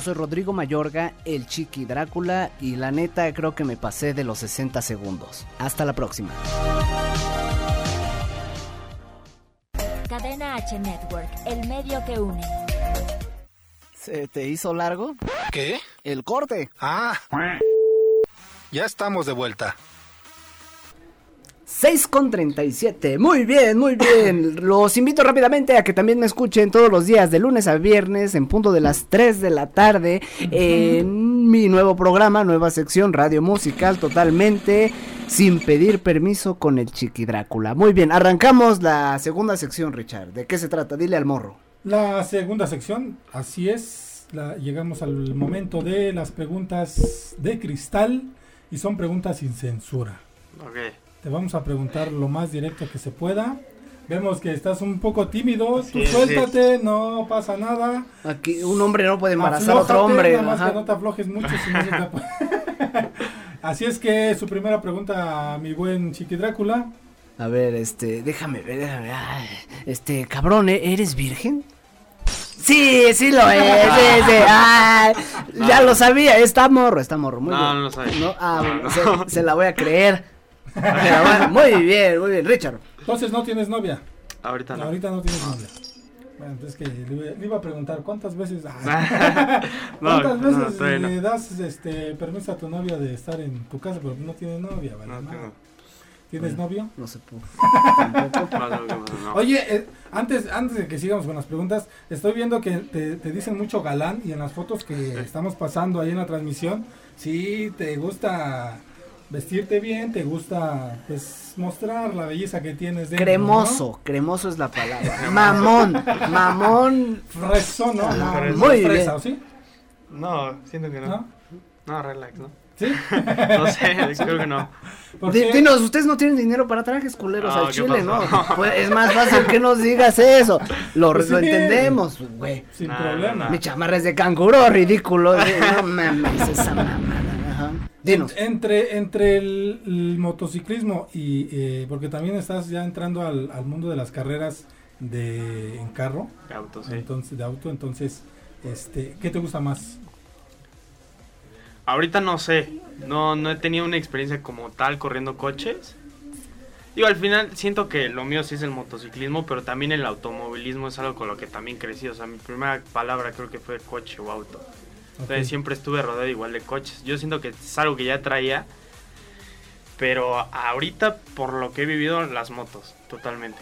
Soy Rodrigo Mayorga, el Chiqui Drácula, y la neta creo que me pasé de los 60 segundos. Hasta la próxima. Cadena H Network, el medio que une. ¿Se te hizo largo? ¿Qué? El corte. Ah. Ya estamos de vuelta. 6 con 37. Muy bien, muy bien. Los invito rápidamente a que también me escuchen todos los días, de lunes a viernes, en punto de las 3 de la tarde, en mi nuevo programa, nueva sección, radio musical, totalmente sin pedir permiso con el Chiqui Drácula. Muy bien, arrancamos la segunda sección, Richard. ¿De qué se trata? Dile al morro. La segunda sección, así es. la- llegamos al momento de las preguntas de cristal y son preguntas sin censura. Ok. Te vamos a preguntar lo más directo que se pueda. Vemos que estás un poco tímido, tú Sí, sí. suéltate, no pasa nada. Aquí un hombre no puede embarazar a otro hombre. Nada más ajá. que no te aflojes mucho, si no se te puede. Así es que su primera pregunta, mi buen Chiqui Drácula. A ver, este, déjame ver, déjame ver. Este, cabrón, ¿e- ¿eres virgen? Sí, sí lo es, sí, sí. Ay, ya lo sabía, está morro, está morro. Muy No, bien. no lo sabía. No, ah, No, bueno, no. Se, se la voy a creer. Muy bien, muy bien, Richard. Entonces no tienes novia. Ahorita no. Ahorita no tienes novia. Bueno, entonces que le, iba- le iba a preguntar cuántas veces, ah, No, cuántas no, veces no. le das este permiso a tu novia de estar en tu casa, pero no tienes novia, ¿vale? No, No. tengo. ¿Tienes novio? No se no. Oye, eh, antes, antes de que sigamos con las preguntas, estoy viendo que te, te dicen mucho galán y en las fotos que estamos pasando ahí en la transmisión, sí, te gusta vestirte bien, te gusta pues mostrar la belleza que tienes dentro, Cremoso, cremoso es la palabra. Mamón, mamón. ¿no? Fresón, ¿no? Ah, No, muy no fresa, bien. ¿o sí? No, siento que no. ¿No? No, relax, ¿no? ¿Sí? No sé, creo que no. Dinos, ustedes no tienen dinero para trajes culeros No, al ¿qué chile, ¿no? Pues, es más fácil que nos digas eso. Lo, Pues lo sí. entendemos, güey. Sin problema. Mi chamarra es de canguro, ridículo. No mames, esa mamada. Dinos. Entre, entre el, el motociclismo y, eh, porque también estás ya entrando al, al mundo de las carreras de en carro, Auto, sí. entonces de auto, entonces, este, ¿qué te gusta más? Ahorita no sé. No, no he tenido una experiencia como tal corriendo coches. Digo, al final siento que lo mío sí es el motociclismo, pero también el automovilismo es algo con lo que también crecí. O sea, mi primera palabra creo que fue coche o auto. Entonces siempre estuve rodeado igual de coches. Yo siento que es algo que ya traía. Pero ahorita, por lo que he vivido, las motos, totalmente.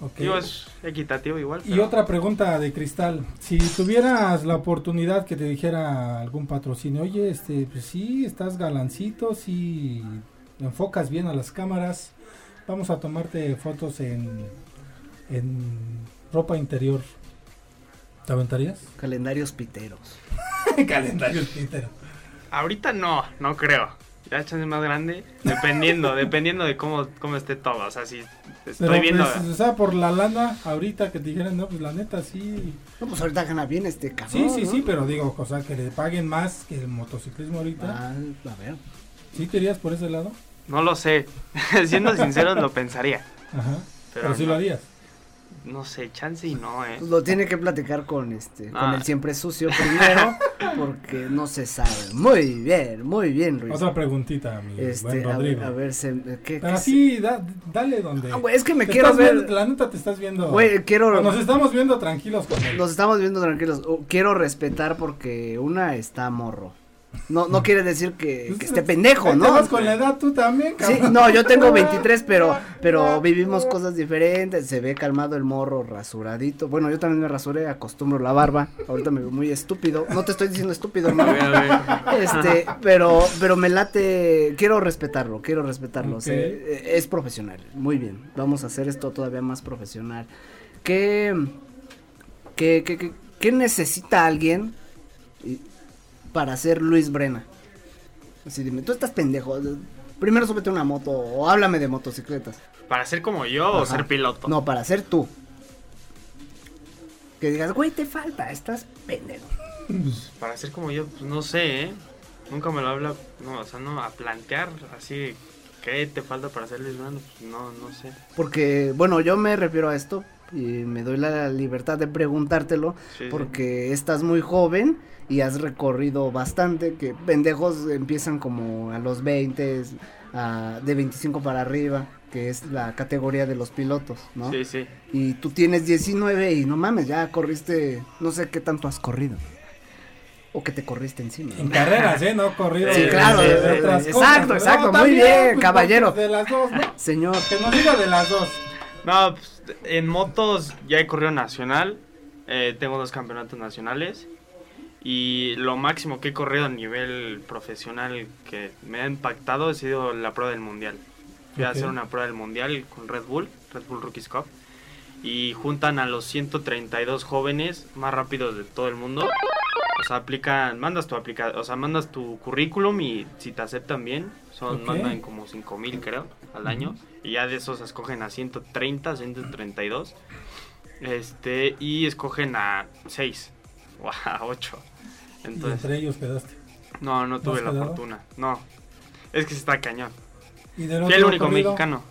Ok. Digo, es equitativo igual. Y otra pregunta de cristal, si tuvieras la oportunidad que te dijera algún patrocinio, oye, este, pues sí, estás galancito, sí, enfocas bien a las cámaras, vamos a tomarte fotos en, en ropa interior, ¿te aventarías? Calendarios piteros. Calendario Twitter. Ahorita no, no creo. Ya chance más grande, dependiendo, dependiendo de cómo, cómo esté todo. O sea, si estoy Pero, viendo. pues, o sea, por la lana, ahorita que te dijeran, no, pues la neta, sí. No, pues ahorita gana bien este cabrón. Sí, sí, ¿no? sí, pero digo, o sea, que le paguen más que el motociclismo ahorita. Ah, a ver. ¿Sí te irías por ese lado? No lo sé. Siendo sincero, lo pensaría. Ajá. Pero, Pero sí no. lo harías. No sé, chance y no, eh. Pues lo tiene que platicar con este, con Ah. el siempre sucio primero, porque no se sabe. Muy bien, muy bien, Luis. Otra preguntita, mi Este, buen a ver, Rodrigo. a ver, se, ¿qué, Pero qué así, da- dale donde. se- Ah, es que me quiero ver. viendo- la neta te estás viendo. Güey, quiero. Nos estamos viendo tranquilos con él. Nos estamos viendo tranquilos. Quiero respetar porque una está morro. No, no quiere decir que, que esté pendejo, ¿no? vas con la edad tú también, Sí, cabrón. no, yo tengo 23, pero, pero vivimos cosas diferentes. Se ve calmado el morro, rasuradito. Bueno, yo también me rasuré, acostumbro la barba. Ahorita me veo muy estúpido. No te estoy diciendo estúpido, hermano. A ver, a ver. Este, pero, pero me late, quiero respetarlo, quiero respetarlo. Eh, es profesional, muy bien. Vamos a hacer esto todavía más profesional. ¿Qué, qué, qué, qué- qué necesita alguien y- para ser Luis Brena? Así dime, tú estás pendejo. Primero súbete una moto o háblame de motocicletas. ¿Para ser como yo o ser piloto? No, para ser tú. Que digas, güey, te falta, estás pendejo. Para ser como yo, pues no sé, ¿eh? Nunca me lo habla, no, o sea, no, a plantear así, ¿qué te falta para ser Luis Brando? Pues no, no sé. Porque, bueno, yo me refiero a esto y me doy la libertad de preguntártelo porque estás muy joven y has recorrido bastante, que pendejos empiezan como a los 20, de 25 para arriba, que es la categoría de los pilotos, ¿no? Sí, sí. Y tú tienes 19 y no mames, ya corriste, no sé qué tanto has corrido. O que te corriste encima. En carreras, ¿eh? No corrido. Sí, claro. exacto, exacto. muy bien, pues, caballero. De las dos, ¿no? Señor. Que nos diga de las dos. No, pues, en motos ya he corrido nacional. Eh, tengo dos campeonatos nacionales. Y lo máximo que he corrido a nivel profesional que me ha impactado ha sido la prueba del mundial. Fui a hacer una prueba del mundial con Red Bull, Red Bull Rookies Cup. Y juntan a los 132 jóvenes más rápidos de todo el mundo. O sea, aplican, mandas tu aplica, o sea, mandas tu currículum y si te aceptan bien, son mandan como 5000 creo al año y ya de esos escogen a 130, 132. Este, y escogen a 6 o a 8. Entonces, ¿Y entre ellos quedaste? No, no tuve la fortuna. No. Es que se está cañón. ¿Y Fui el único mexicano.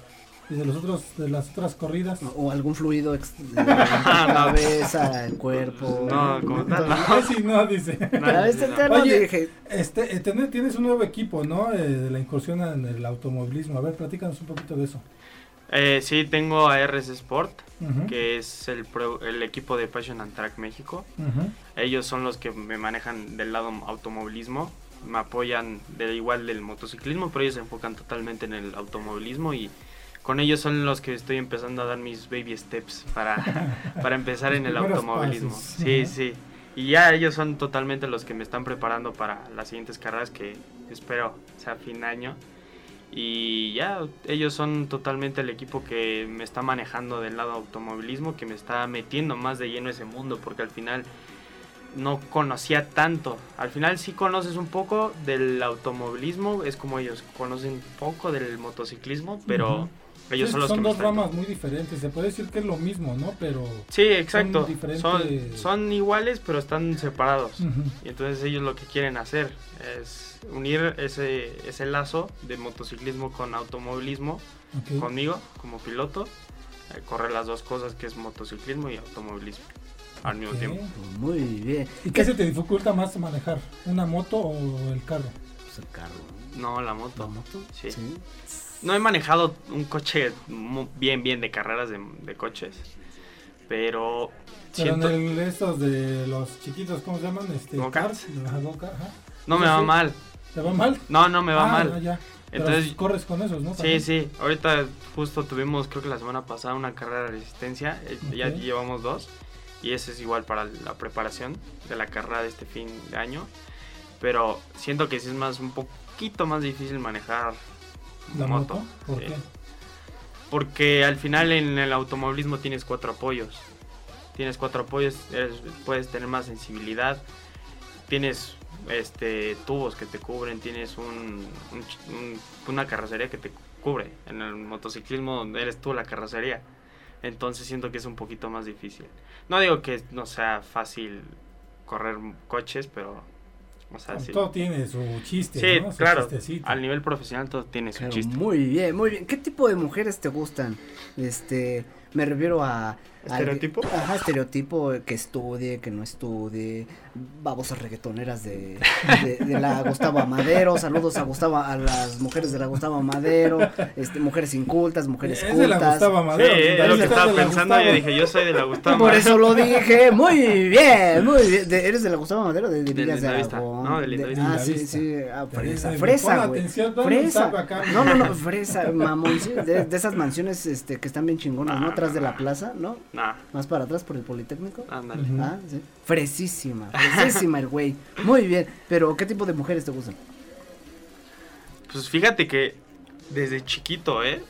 ¿Y de los otros, de las otras corridas? O algún fluido de la cabeza, el cuerpo. No, como tal, no. Sí, no, dice. No, Oye, este, eh, tienes un nuevo equipo, ¿no? Eh, de la incursión en el automovilismo. A ver, platícanos un poquito de eso. Eh, sí, tengo a RS Sport, que es el, el, equipo de Passion and Track México. Ellos son los que me manejan del lado automovilismo. Me apoyan de igual del motociclismo, pero ellos se enfocan totalmente en el automovilismo y con ellos son los que estoy empezando a dar mis baby steps para, para empezar en el automovilismo. Sí, sí. Y ya ellos son totalmente los que me están preparando para las siguientes carreras que espero sea fin de año. Y ya ellos son totalmente el equipo que me está manejando del lado automovilismo, que me está metiendo más de lleno ese mundo, porque al final no conocía tanto. Al final sí conoces un poco del automovilismo, es como ellos conocen poco del motociclismo, pero son dos ramas muy diferentes. Se puede decir que es lo mismo, ¿no? Pero. Sí, exacto. Son, son, iguales, pero están separados. Y entonces ellos lo que quieren hacer es unir ese, ese lazo de motociclismo con automovilismo conmigo como piloto. Eh, correr las dos cosas que es motociclismo y automovilismo al mismo tiempo. Muy bien. ¿Y qué se te dificulta más manejar? ¿Una moto o el carro? Pues el carro. No, la moto. ¿La moto? sí. No he manejado un coche bien, bien de carreras de, coches. Pero. Pero en estos de los chiquitos, ¿cómo se llaman? Este, cars No me va mal. ¿Te va mal? No, no me va ah, mal. Ya. Entonces corres con esos, ¿no? Sí, sí. Ahorita justo tuvimos, creo que la semana pasada, una carrera de resistencia. Eh, ya llevamos dos. Y ese es igual para la preparación de la carrera de este fin de año. Pero siento que sí es más un poquito más difícil manejar ¿La moto? ¿Por qué? Porque al final en el automovilismo tienes cuatro apoyos. Tienes cuatro apoyos, puedes tener más sensibilidad. Tienes este tubos que te cubren, tienes un, una carrocería que te cubre. En el motociclismo eres tú la carrocería. Entonces siento que es un poquito más difícil. No digo que no sea fácil correr coches, pero todo tiene su chiste. Sí, claro. Al nivel profesional todo tiene su chiste. Muy bien, muy bien. ¿Qué tipo de mujeres te gustan? Este, me refiero a ¿Estereotipo? ajá, estereotipo que estudie, que no estudie, babosas reggaetoneras de, de, la Gustavo Amadero, saludos a Gustavo, a las mujeres de la Gustavo Amadero, este, mujeres incultas, mujeres cultas. de la Gustavo Amadero. Sí, es lo que estaba pensando, yo dije, yo soy de la Gustavo Por eso lo dije, muy bien, muy bien, ¿eres de la Gustavo Amadero de, de Villas de, Aragón? No, de Linda Ah, sí, sí, ah, fresa, fresa, güey, fresa, no, no, no, fresa, mamón, sí, de, esas mansiones, este, que están bien chingonas, ¿no? Atrás de la plaza, ¿no? Nah. Más para atrás por el Politécnico. Ándale. Ah, sí. Fresísima, fresísima el güey. Muy bien, pero ¿qué tipo de mujeres te gustan? Pues fíjate que desde chiquito, ¿eh?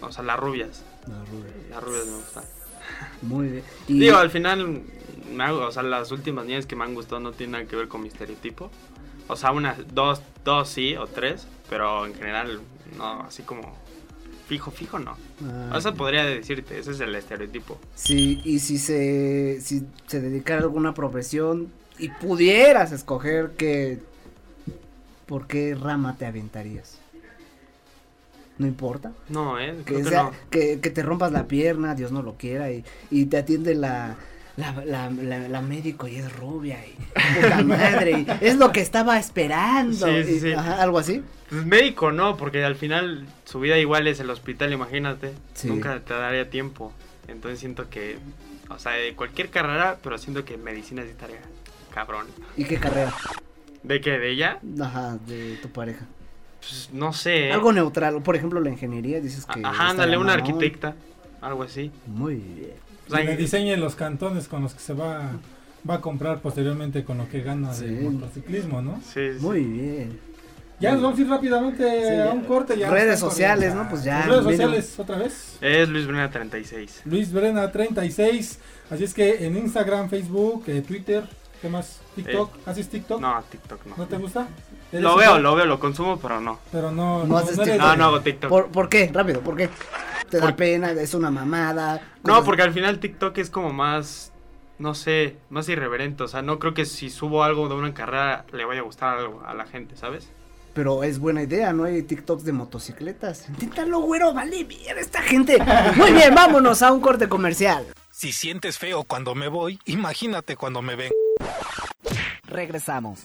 O sea, las rubias. Las rubias. Las rubias me gustan. Muy bien. Digo, al final, me hago, o sea, las últimas niñas que me han gustado no tienen nada que ver con mi estereotipo. O sea, unas, dos, dos sí o tres, pero en general, no, así como fijo, fijo no. Ah, Eso podría decirte, ese es el estereotipo. Sí, y si se, si se dedicara a alguna profesión y pudieras escoger que, ¿por qué rama te aventarías? no importa. No, eh. Que, creo que sea- no. que, que te rompas la pierna, Dios no lo quiera, y, y te atiende la, la, la, la- la médico y es rubia y poca madre, y es lo que estaba esperando. Sí, sí, y- sí. ajá, algo así. Pues médico no, porque al final su vida igual es el hospital, imagínate. Nunca te daría tiempo. Entonces siento que, o sea, de cualquier carrera, pero siento que medicina sí estaría cabrón. ¿Y qué carrera? ¿De qué? ¿De ella? Ajá, de tu pareja. Pues no sé. Algo neutral, por ejemplo, la ingeniería, dices que. Ajá, ándale, una arquitecta. Algo así. Muy bien. O sea, Que le diseñe los cantones con los que se va, va a comprar posteriormente con lo que gana Sí. del motociclismo, ¿no? sí, sí. Muy bien. Ya nos vamos a ir rápidamente Sí, a un corte. Ya Redes sociales, corriendo. ¿no? Pues ya, Redes sociales, otra vez. Es Luis Brena 36. Luis Brena 36. Así es que en Instagram, Facebook, eh, Twitter, ¿qué más? TikTok. ¿Haces TikTok? Eh, No, TikTok no. ¿No te gusta? ¿Eres Lo veo, lo veo, lo consumo, pero no. Pero no, No haces TikTok. No, no hago TikTok. ¿Por, por qué? Rápido, ¿por qué? ¿Te da Por- pena? ¿Es una mamada? No, cosas- porque al final TikTok es como más, no sé, más irreverente. O sea, no creo que si subo algo de una carrera le vaya a gustar algo a la gente, ¿sabes? Pero es buena idea, ¿no? Hay TikToks de motocicletas. Inténtalo, güero, vale bien esta gente. Muy bien, vámonos a un corte comercial. Si sientes feo cuando me voy, imagínate cuando me ven. Regresamos.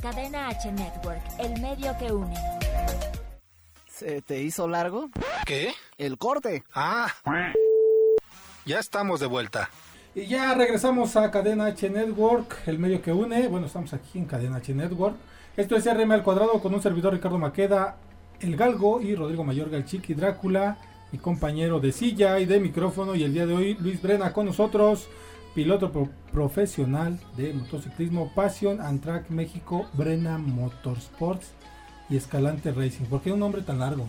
Cadena H Network, el medio que une. ¿Se te hizo largo? ¿Qué? El corte. Ah. Ya estamos de vuelta. Y ya regresamos a Cadena H Network, el medio que une. Bueno, estamos aquí en Cadena H Network. Esto es RM al cuadrado con un servidor Ricardo Maqueda, El Galgo y Rodrigo Mayorga, el Chiqui Drácula, mi compañero de silla y de micrófono. Y el día de hoy, Luis Brena con nosotros, piloto pro- profesional de motociclismo Passion and Track México, Brena Motorsports y Escalante Racing. ¿Por qué un nombre tan largo?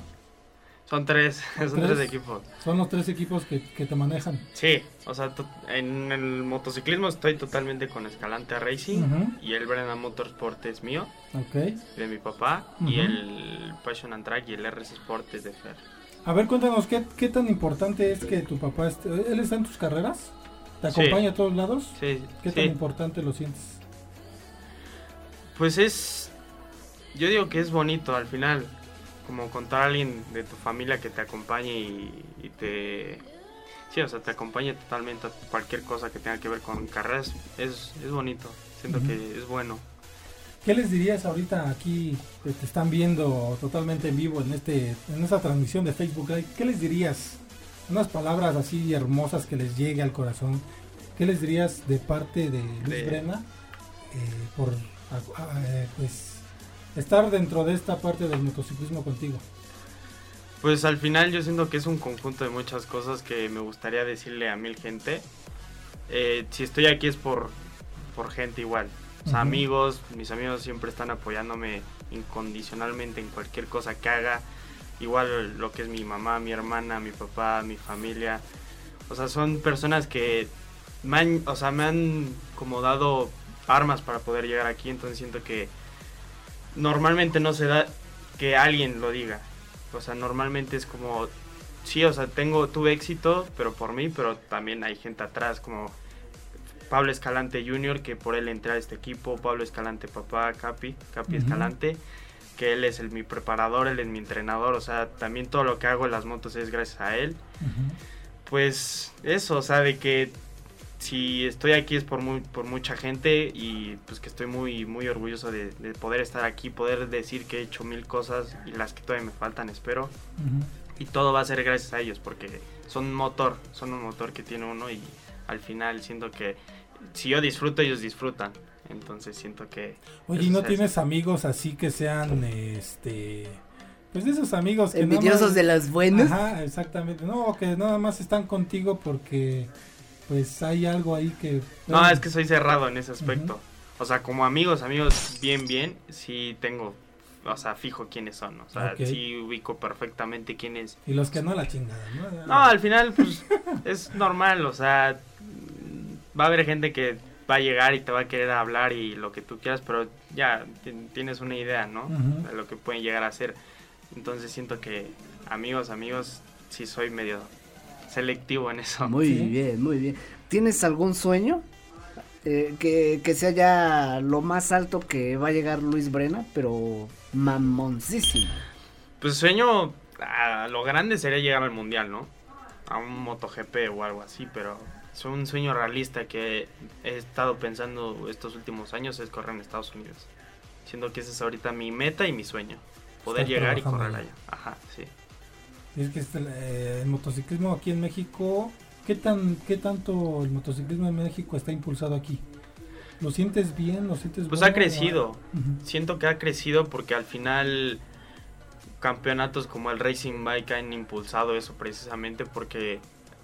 Son tres, ¿Son tres? tres equipos. Son los tres equipos que, que te manejan. Sí, o sea, en el motociclismo estoy totalmente con Escalante Racing y el Brena Motorsport es mío, de mi papá, y el Passion and Track y el RS Sport es de Fer. A ver, cuéntanos, ¿qué, qué tan importante es que tu papá, esté, él está en tus carreras? ¿Te Sí. acompaña a todos lados? Sí, ¿Qué sí. tan importante lo sientes? Pues es. Yo digo que es bonito al final. Como contar a alguien de tu familia que te acompañe y, y te. Sí, o sea, te acompañe totalmente a cualquier cosa que tenga que ver con carreras. Es, es bonito. Siento que es bueno. ¿Qué les dirías ahorita aquí que te están viendo totalmente en vivo en este en esta transmisión de Facebook Live? ¿Qué les dirías? Unas palabras así hermosas que les llegue al corazón. ¿Qué les dirías de parte de Luis De- Brena eh, por eh, pues estar dentro de esta parte del motociclismo contigo? Pues al final yo siento que es un conjunto de muchas cosas que me gustaría decirle a mil gente. Eh, si estoy aquí es por, por gente igual. O sea, Ujú. amigos, mis amigos siempre están apoyándome incondicionalmente en cualquier cosa que haga. Igual lo que es mi mamá, mi hermana, mi papá, mi familia. O sea, son personas que me han, o sea, me han como dado armas para poder llegar aquí. Entonces siento que normalmente no se da que alguien lo diga. O sea, normalmente es como, sí, o sea, tengo, tuve éxito, pero por mí, pero también hay gente atrás como Pablo Escalante Jr., que por él entré a este equipo, Pablo Escalante papá, Capi, Capi. Escalante, que él es el, mi preparador, él es mi entrenador, o sea, también todo lo que hago en las motos es gracias a él. Pues eso, o sea, de que si estoy aquí es por, muy, por mucha gente y pues que estoy muy, muy orgulloso de, poder estar aquí, poder decir que he hecho mil cosas y las que todavía me faltan, espero. Y todo va a ser gracias a ellos porque son un motor, son un motor que tiene uno y al final siento que si yo disfruto, ellos disfrutan. Entonces siento que... Oye, ¿y no tienes amigos así que sean, este... Pues de esos amigos que... Envidiosos de las buenas. Ajá, exactamente. No, que nada más están contigo porque pues hay algo ahí que... No, es que soy cerrado en ese aspecto. O sea, como amigos, amigos bien, bien, sí tengo, o sea, fijo quiénes son. O sea, sí ubico perfectamente quiénes... Y los que no, la chingada, ¿no? No, al final, pues, es normal, o sea, va a haber gente que va a llegar y te va a querer hablar y lo que tú quieras, pero ya tienes una idea, ¿no? De lo que pueden llegar a ser. Entonces siento que amigos, amigos, sí soy medio selectivo en eso. Muy bien, muy bien. ¿Tienes algún sueño? Eh, que, que, sea ya lo más alto que va a llegar Luis Brena, pero mamoncísimo. Pues sueño a lo grande sería llegar al mundial, ¿no? A un MotoGP o algo así, pero un sueño realista que he estado pensando estos últimos años es correr en Estados Unidos. Siendo que esa es ahorita mi meta y mi sueño. Poder llegar y correr allá. Ajá, sí. Es que este, eh, el motociclismo aquí en México, ¿qué, tan, ¿qué tanto el motociclismo en México está impulsado aquí? ¿Lo sientes bien? ¿Lo sientes Pues ha crecido. Siento que ha crecido porque al final campeonatos como el Racing Bike han impulsado eso precisamente porque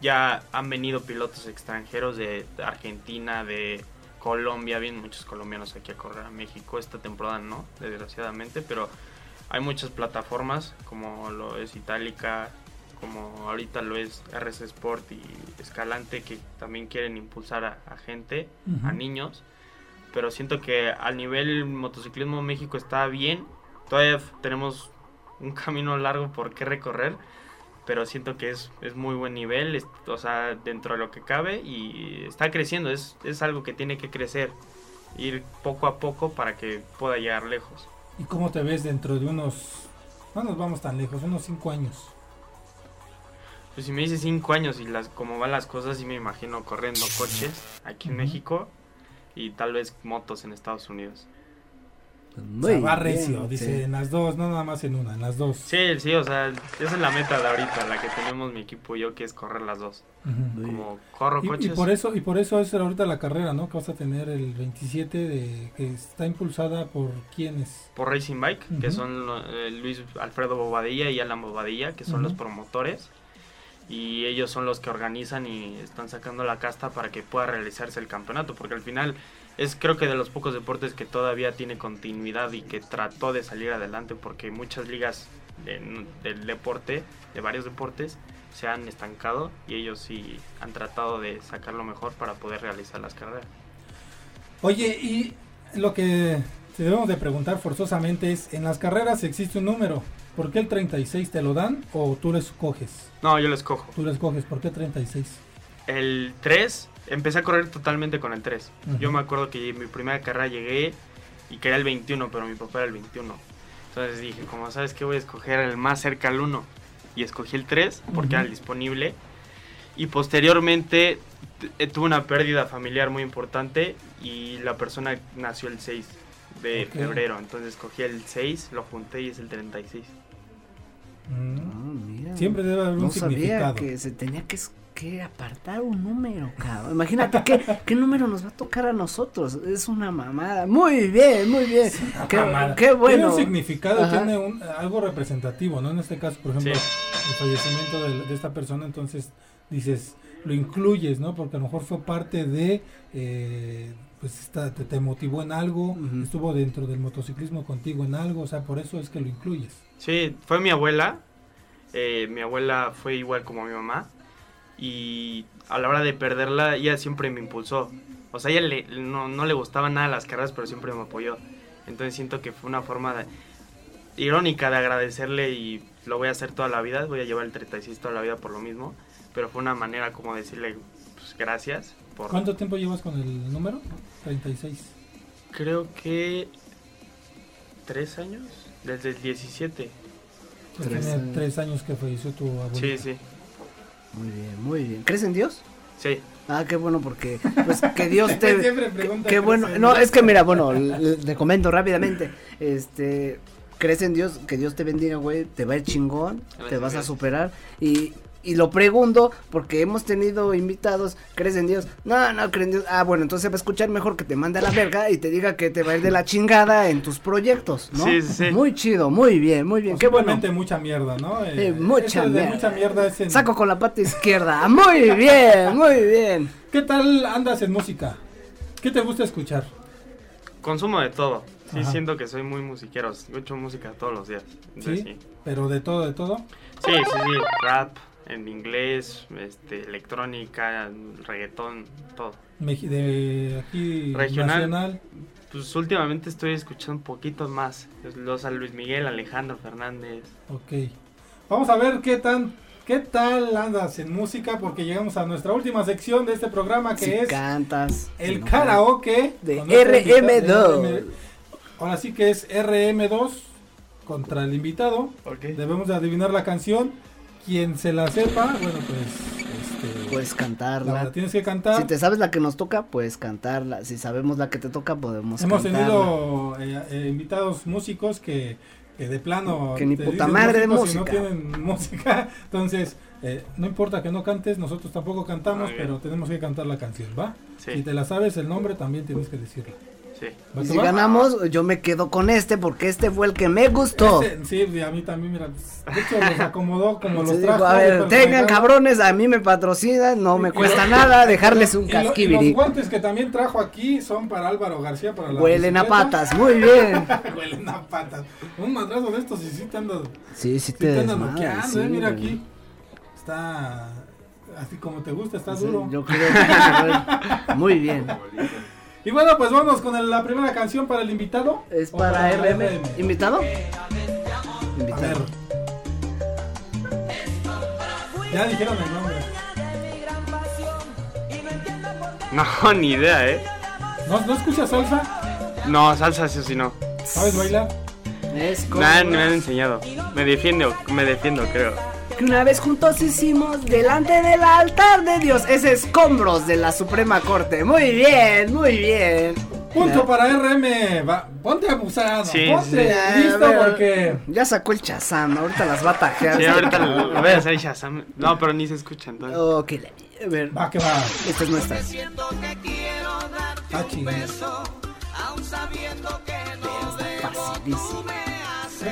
ya han venido pilotos extranjeros de Argentina, de Colombia, vienen muchos colombianos aquí a correr a México esta temporada, no, desgraciadamente, pero hay muchas plataformas como lo es Itálica, como ahorita lo es RS Sport y Escalante que también quieren impulsar a, gente, a niños. Pero siento que al nivel motociclismo México está bien. Todavía tenemos un camino largo por qué recorrer. Pero siento que es, es muy buen nivel, o sea, dentro de lo que cabe y está creciendo. Es, es algo que tiene que crecer, ir poco a poco para que pueda llegar lejos. ¿Y cómo te ves dentro de unos, no nos vamos tan lejos, unos cinco años? Pues si me dices cinco años y las como van las cosas, sí me imagino corriendo coches aquí en México y tal vez motos en Estados Unidos. Muy va recio, dice en las dos, no nada más en una, en las dos. Sí, sí, o sea, esa es la meta de ahorita, la que tenemos mi equipo y yo, que es correr las dos. Como corro y, coches. Y por eso, y por eso es ahorita la carrera, ¿no? Que vas a tener el 27 de que está impulsada por quiénes? Por Racing Bike, que son eh, Luis Alfredo Bobadilla y Alan Bobadilla, que son los promotores. Y ellos son los que organizan y están sacando la casta para que pueda realizarse el campeonato, porque al final es creo que de los pocos deportes que todavía tiene continuidad y que trató de salir adelante porque muchas ligas del deporte, de varios deportes, se han estancado y ellos sí han tratado de sacar lo mejor para poder realizar las carreras. Oye, y lo que debemos de preguntar forzosamente es, en las carreras existe un número, ¿por qué el 36 te lo dan o tú lo escoges? No, yo lo escojo. Tú lo escoges, ¿por qué 36? El 3 empecé a correr totalmente con el 3. Yo me acuerdo que mi primera carrera llegué y quería el 21, pero mi papá era el 21. Entonces dije, como sabes que voy a escoger el más cerca al 1. Y escogí el 3 porque era el disponible. Y posteriormente eh, tuve una pérdida familiar muy importante y la persona nació el 6 de febrero. Entonces escogí el 6, lo junté y es el 36. Ah, Siempre debe haber un significado. que se tenía que que apartar un número, cabrón. Imagínate qué, qué número nos va a tocar a nosotros. Es una mamada. Muy bien, muy bien. qué, qué, bueno. Tiene un significado, tiene un, algo representativo, ¿no? En este caso, por ejemplo, el fallecimiento de, esta persona, entonces dices, lo incluyes, ¿no? Porque a lo mejor fue parte de, eh, pues te, te, motivó en algo, estuvo dentro del motociclismo contigo en algo, o sea, por eso es que lo incluyes. Sí, fue mi abuela. Eh, mi abuela fue igual como mi mamá y a la hora de perderla ella siempre me impulsó. O sea, ella le, no, no, le gustaban nada las carreras, pero siempre me apoyó. Entonces siento que fue una forma irónica de agradecerle y lo voy a hacer toda la vida, voy a llevar el 36 toda la vida por lo mismo, pero fue una manera como decirle pues, gracias. Por... ¿Cuánto tiempo llevas con el número? 36. Creo que tres años. Desde el 17. Pues Tres tres años que falleció tu abuelita. Sí, sí. Muy bien, muy bien. ¿Crees en Dios? Sí. Ah, qué bueno, porque pues que Dios te... Siempre pregunta, Qué ¿crees bueno. en No, es que mira, bueno, te comento rápidamente. Este, crees en Dios, que Dios te bendiga, güey, te va a ir chingón, te vas a superar y y lo pregunto porque hemos tenido invitados, ¿crees en Dios? No, no creen en Dios. Ah, bueno, entonces va a escuchar mejor que te mande a la verga y te diga que te va a ir de la chingada en tus proyectos, ¿no? Sí, sí, sí. Muy chido, muy bien, muy bien. Qué bueno. mucha mierda, ¿no? Sí, mucha eso de mierda. mucha mierda es en- Saco con la pata izquierda. Muy bien, muy bien. ¿Qué tal andas en música? ¿Qué te gusta escuchar? Consumo de todo. Sí, Ajá. siento que soy muy musiquero. Escucho música todos los días. Entonces, ¿Sí? sí. Pero de todo, de todo. Sí, sí, sí. Rap en inglés, este, electrónica, reggaetón, todo. De aquí Regional. nacional. Pues últimamente estoy escuchando un poquito más. Los a Luis Miguel, Alejandro Fernández. Ok. Vamos a ver qué tan qué tal andas en música porque llegamos a nuestra última sección de este programa que Si es cantas. el no karaoke De invitado- RM2. de RM. Ahora sí que es RM2 contra el invitado. Debemos de adivinar la canción. Quien se la sepa, bueno, pues este, Puedes la, cantarla. la tienes que cantar. Si te sabes la que nos toca, puedes cantarla. Si sabemos la que te toca, podemos Hemos cantarla. tenido eh, eh, invitados músicos que, que de plano Que ni puta madre de música. no tienen música entonces eh, no importa que no cantes nosotros tampoco cantamos pero tenemos que cantar la canción va Sí. si te la sabes el nombre también tienes que decirlo Sí. ¿Va Y que si ganamos, yo me quedo con este porque este fue el que me gustó. Ese- sí a mí también mira de hecho los acomodó como los Sí, trajo digo, a ver, tengan cabrones, a mí me patrocinan, no me cuesta lo- nada dejarles un lo- y los casquibiri. guantes que también trajo aquí son para Álvaro García para la Huelen a patas, muy bien. Huelen a patas. Un madrazo de estos y sí te ando Sí, sí Sí te sí, eh, mira güey. aquí. Está así como te gusta, está Sí, duro. Yo creo que muy bien. Y bueno, pues vamos con el- la primera canción para el invitado. Es O para la RM. ¿Invitado? A ver, Invitado. ya dijeron el nombre. No, ni idea, ¿eh? ¿No, ¿no escuchas salsa? No, salsa, eso sí no. ¿Sabes bailar? Es como Nada, me han enseñado. Me defiendo, me defiendo, creo. Que una vez juntos hicimos delante del altar de Dios. Es escombros de la Suprema Corte. Muy bien, muy bien. Punto Ya. para RM. Va, ponte abusado. Sí, ponte Ya, listo ver, porque. Ya sacó el chazam, ahorita las va a tajear. Sí, ahorita lo lo voy a hacer Shazam. No, pero ni se escucha entonces. Ok, la- a ver, Va que va. esta es nuestra. Ah, chingada.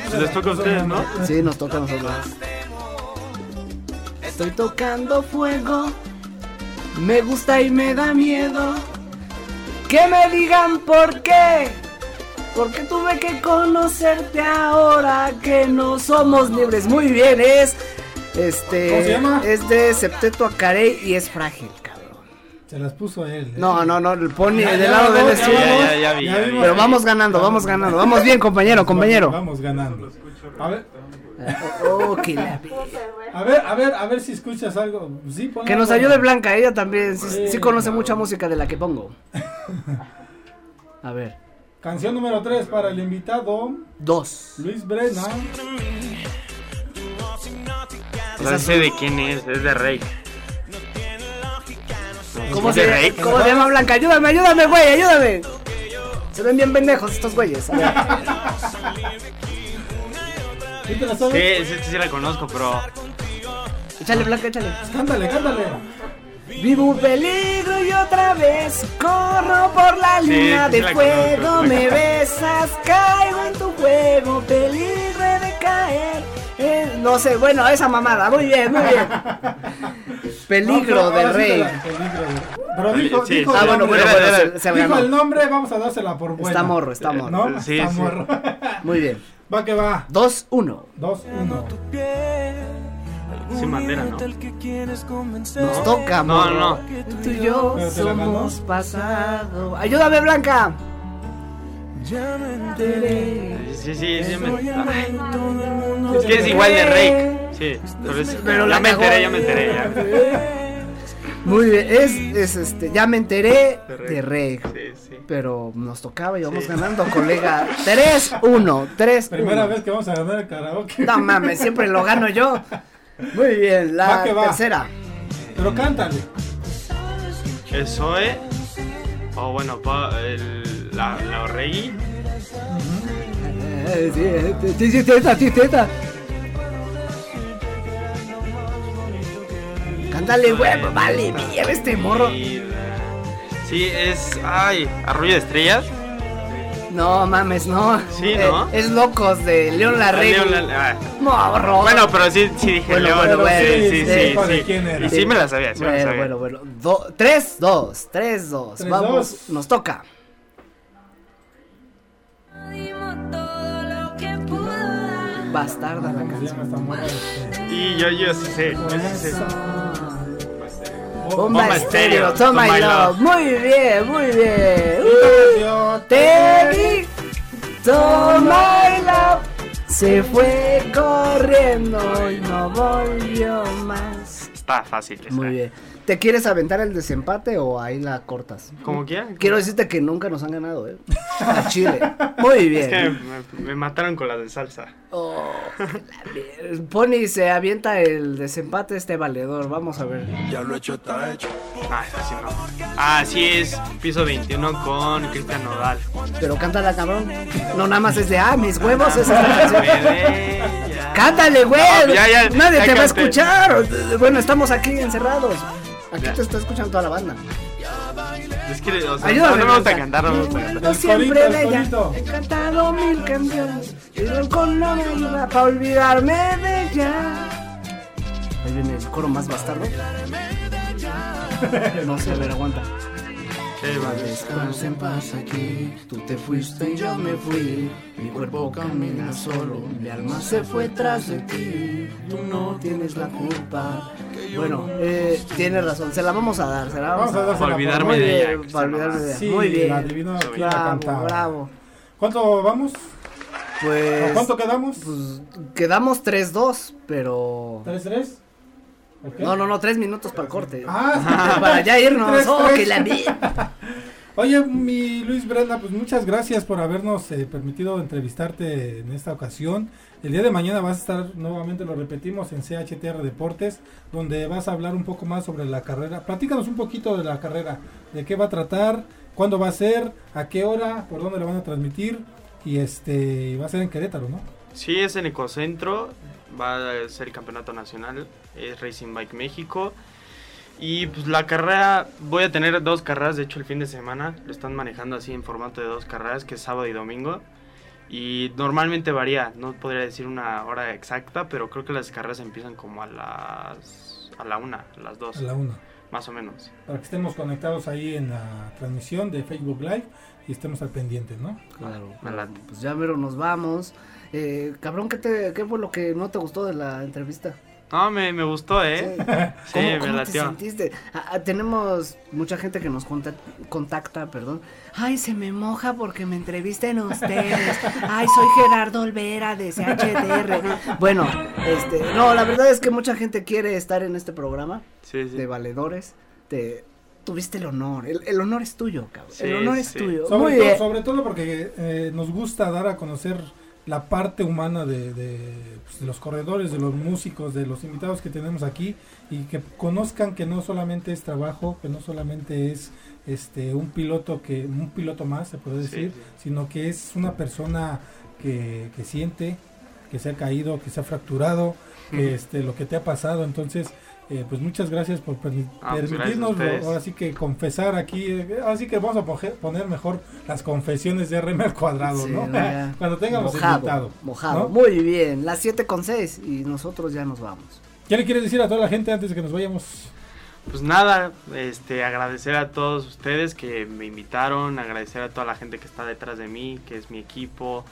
Pues les toca a ustedes, ¿no? Sí, nos toca a nosotros. Estoy tocando fuego. Me gusta y me da miedo. Que me digan por qué. Porque tuve que conocerte ahora que no somos libres. Muy bien, es. Este. ¿Cómo se llama? Es de Septeto Acarey y es frágil, cabrón. Se las puso él. ¿eh? No, no, no, el pony Ya, del ya lado del vamos, ya estudio. ya, vamos, vi. Pero vamos ganando, vamos ganando. Vamos bien, compañero, compañero. Vamos ganando. A ver, Ok, la vi. a ver, a ver, a ver si escuchas algo. Sí, Que nos algo. ayude Blanca, ella también sí, Sí. sí conoce mucha música de la que pongo. A ver, Canción número 3 para el invitado dos. Luis Brena. O sea, sé de quién es, es de Rey. ¿Cómo ¿Es se, de Rey? ¿Cómo se llama Blanca? Ayúdame, ayúdame, güey, ayúdame. Se ven bien pendejos estos güeyes. A ver. ¿Sí te la sabes? Sí, sí, sí la conozco, pero Échale, Blanca, échale. Cántale, cántale. Vivo un peligro y otra vez corro por la sí de la fuego. conozco, me besas, caigo en tu juego, peligro de caer. Eh, no sé, bueno, esa mamada. Muy bien, muy bien. Peligro No, del rey. la- Peligro del Pero dijo, Sí, dijo, sí. Ah, bueno, bueno, bueno, se, se dijo ganó. el nombre, vamos a dársela por buena. Está morro, está morro. ¿No? Sí, está sí. morro. Muy bien. Va que va. 2-1. 2, 1. sin bandera, ¿no? Nos toca, No, morro. no. Tú y yo la somos pasado. Ayúdame, Blanca. Ya me enteré. Sí, sí, sí. Me... Ay, Es que es igual de Rey. Sí, pero, es- Pero ya la me enteré, ya me enteré. Ya. Muy bien, es, es este, ya me enteré de rey. Sí, sí. Pero nos tocaba y vamos Sí. ganando, colega. 3-1, 3 Primera vez que vamos a ganar el karaoke. No mames, siempre lo gano yo. Muy bien, la Va que va. tercera. Pero cántale. El Zoe. O bueno, pa- el, la, la. Eh, sí, sí, sí, sí, Cántale, güey, vale, mierda este morro. Sí, es. Ay, Arroyo de Estrellas. No mames, no. Sí, Eh, ¿no? es locos de León Larregui. León La- ah. Morro. Bueno, pero sí, sí dije Bueno, León. bueno, sí, bueno, sí, sí, sí. Y sí me la sabía, sí me la Bueno, sabía. bueno, bueno. Do- 3, 2, 3, 2. Tres, Vamos, dos. nos toca. Bastarda la ¿Cómo se canción. Y yo, yo sí sé. yo sí sé. Bomba Bomba estéreo, Estéreo, toma Toma y y love. Love. Muy bien, muy bien. Yo Te vi, toma y love. Se fue corriendo y no volvió más. Está fácil. esa. Muy bien. ¿Te quieres aventar el desempate o ahí la cortas? Como quieran. Quiero decirte que nunca nos han ganado, ¿eh? A Chile. Muy bien. Es que me, me mataron con la de salsa. Oh, la Pony se avienta el desempate este valedor. Vamos a ver. Ah, sí, no. Ah, sí, es piso 21 con Cristian Nodal. Pero cántala, cabrón. No, nada más es de, ah, mis huevos, esa es Cántale, güey. No, ya, ya, Nadie ya te va a escuchar. Bueno, estamos aquí encerrados. Aquí Ya. te está escuchando toda la banda. Es que, o sea, Ayúdame, no me gusta cantar, no me gusta cantar. Yo El siempre el de ella he cantado mil canciones. Pero con no me ayuda para olvidarme de ella. Ahí viene el coro más bastardo. No sé, a ver, aguanta. Vale. Descansa en paz aquí, tú te fuiste y yo me fui. Mi cuerpo camina solo, mi alma se fue tras de ti. Tú no tienes la culpa. Bueno, eh, tienes razón, se la vamos a dar, se la vamos, Vamos a dar. Para olvidarme de ella. para olvidarme de ella. Sí, Muy bien. la la Bravo, bravo. ¿Cuánto vamos? Pues, ¿A cuánto quedamos? pues quedamos 3-2, pero... ¿3-3? No, no, no, 3 minutos para el corte. Ah, Para ya irnos. Tres, Oh, tres. que la vi. Oye, mi Luis Brenda, pues muchas gracias por habernos eh, permitido entrevistarte en esta ocasión. El día de mañana vas a estar, nuevamente lo repetimos, en CHTR Deportes, donde vas a hablar un poco más sobre la carrera. Platícanos un poquito de la carrera, de qué va a tratar, cuándo va a ser, a qué hora, por dónde lo van a transmitir. Y este, va a ser en Querétaro, ¿no? Sí, es en Ecocentro, va a ser el campeonato nacional, es Racing Bike México. Y pues la carrera, voy a tener dos carreras, de hecho el fin de semana lo están manejando así en formato de dos carreras, que es sábado y domingo. Y normalmente varía, no podría decir una hora exacta, pero creo que las carreras empiezan como a las a la una, a las dos, A la una. más o menos. Para que estemos conectados ahí en la transmisión de Facebook Live y estemos al pendiente, ¿no? Claro, claro. pues ya mero nos vamos. Eh, cabrón, ¿qué, te, ¿qué fue lo que no te gustó de la entrevista? No, me, me gustó, ¿eh? Sí, ¿Cómo, me cómo te latió. sentiste? Ah, ah, tenemos mucha gente que nos conta- contacta, perdón. Ay, se me moja porque me entrevisten ustedes. Ay, soy Gerardo Olvera de CHTR. Bueno, este, no, la verdad es que mucha gente quiere estar en este programa Sí, sí. de valedores. Te, tuviste el honor. El, el honor es tuyo, cabrón. el Sí, honor es sí. tuyo. Sobre, Muy todo, bien. sobre todo porque eh, nos gusta dar a conocer la parte humana de, de, pues, de los corredores, de los músicos, de los invitados que tenemos aquí y que conozcan que no solamente es trabajo, que no solamente es este un piloto que un piloto más se puede decir, sí. sino que es una persona que, que siente, que se ha caído, que se ha fracturado, que este lo que te ha pasado, entonces eh, pues muchas gracias por permi- Ah, pues gracias permitirnos ustedes. ahora sí que confesar aquí, eh, ahora sí que vamos a poner mejor las confesiones de RM al cuadrado, Sí, ¿no? Cuando tengamos mojado, invitado. mojado. ¿no? Muy bien, las 7 con 6 y nosotros ya nos vamos. ¿Qué le quieres decir a toda la gente antes de que nos vayamos? Pues nada, este, agradecer a todos ustedes que me invitaron, agradecer a toda la gente que está detrás de mí, que es mi equipo,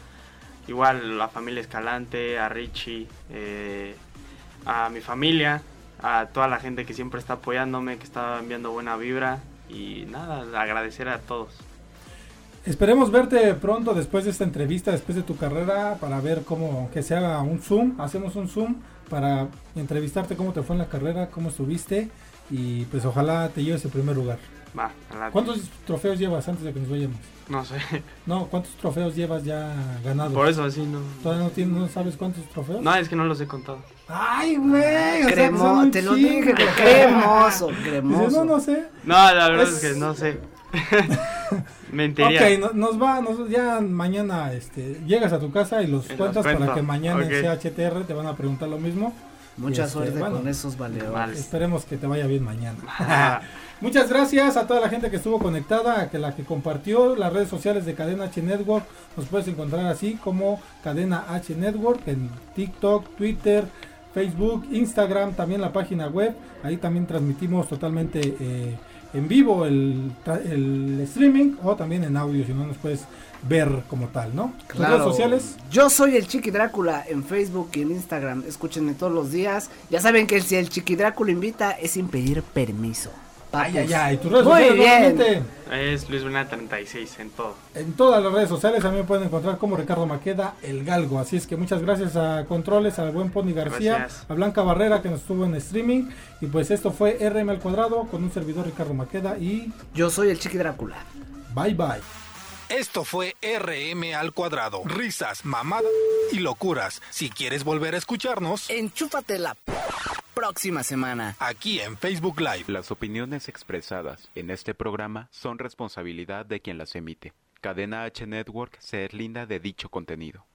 igual la familia Escalante, a Richie, eh, a mi familia, a toda la gente que siempre está apoyándome, que está enviando buena vibra y nada, agradecer a todos. Esperemos verte pronto después de esta entrevista, después de tu carrera, para ver cómo, aunque sea un Zoom, hacemos un Zoom para entrevistarte cómo te fue en la carrera, cómo estuviste y pues ojalá te lleves el primer lugar. Va, ¿Cuántos trofeos llevas antes de que nos vayamos? No sé. No, ¿cuántos trofeos llevas ya ganados? Por eso así no. ¿Todavía no, tienes, no sabes cuántos trofeos? No, es que no los he contado. Ay, güey. o sea, Cremo- son un te lo dije, cremoso, cremoso. Dices, no, no sé. No, la verdad Es- es, que no sé. Mentiría. Ok, no- nos va, nos- ya mañana este, llegas a tu casa y los Y los cuentas para que mañana Ok. en CHTR te van a preguntar lo mismo. Mucha Este, suerte bueno. con esos valedores. Vale. Esperemos que te vaya bien mañana. Muchas gracias a toda la gente que estuvo conectada, a que la que compartió las redes sociales de Cadena H Network. Nos puedes encontrar así como Cadena H Network en TikTok, Twitter, Facebook, Instagram, también la página web. Ahí también transmitimos totalmente eh, en vivo el, streaming o también en audio si no nos puedes ver como tal, ¿no? Claro. redes sociales. Yo soy el Chiqui Drácula en Facebook y en Instagram. Escúchenme todos los días. Ya saben que si el Chiqui Drácula invita es sin pedir permiso. Ay, ay, ay. Tus redes Muy sociales, bien. nuevamente. Es Luis Brena 36 en todo. En todas las redes sociales también pueden encontrar como Ricardo Maqueda, el Galgo. Así es que muchas gracias a Controles, al buen Pony García, Gracias. a Blanca Barrera que nos estuvo en streaming. Y pues esto fue RM al cuadrado con un servidor Ricardo Maqueda y Yo soy el Chiqui Drácula. bye bye. Esto fue RM al cuadrado. Risas, mamadas y locuras. Si quieres volver a escucharnos, Enchúfate la próxima semana. aquí en Facebook Live. Las opiniones expresadas en este programa son responsabilidad de quien las emite. Cadena H Network se deslinda de dicho contenido.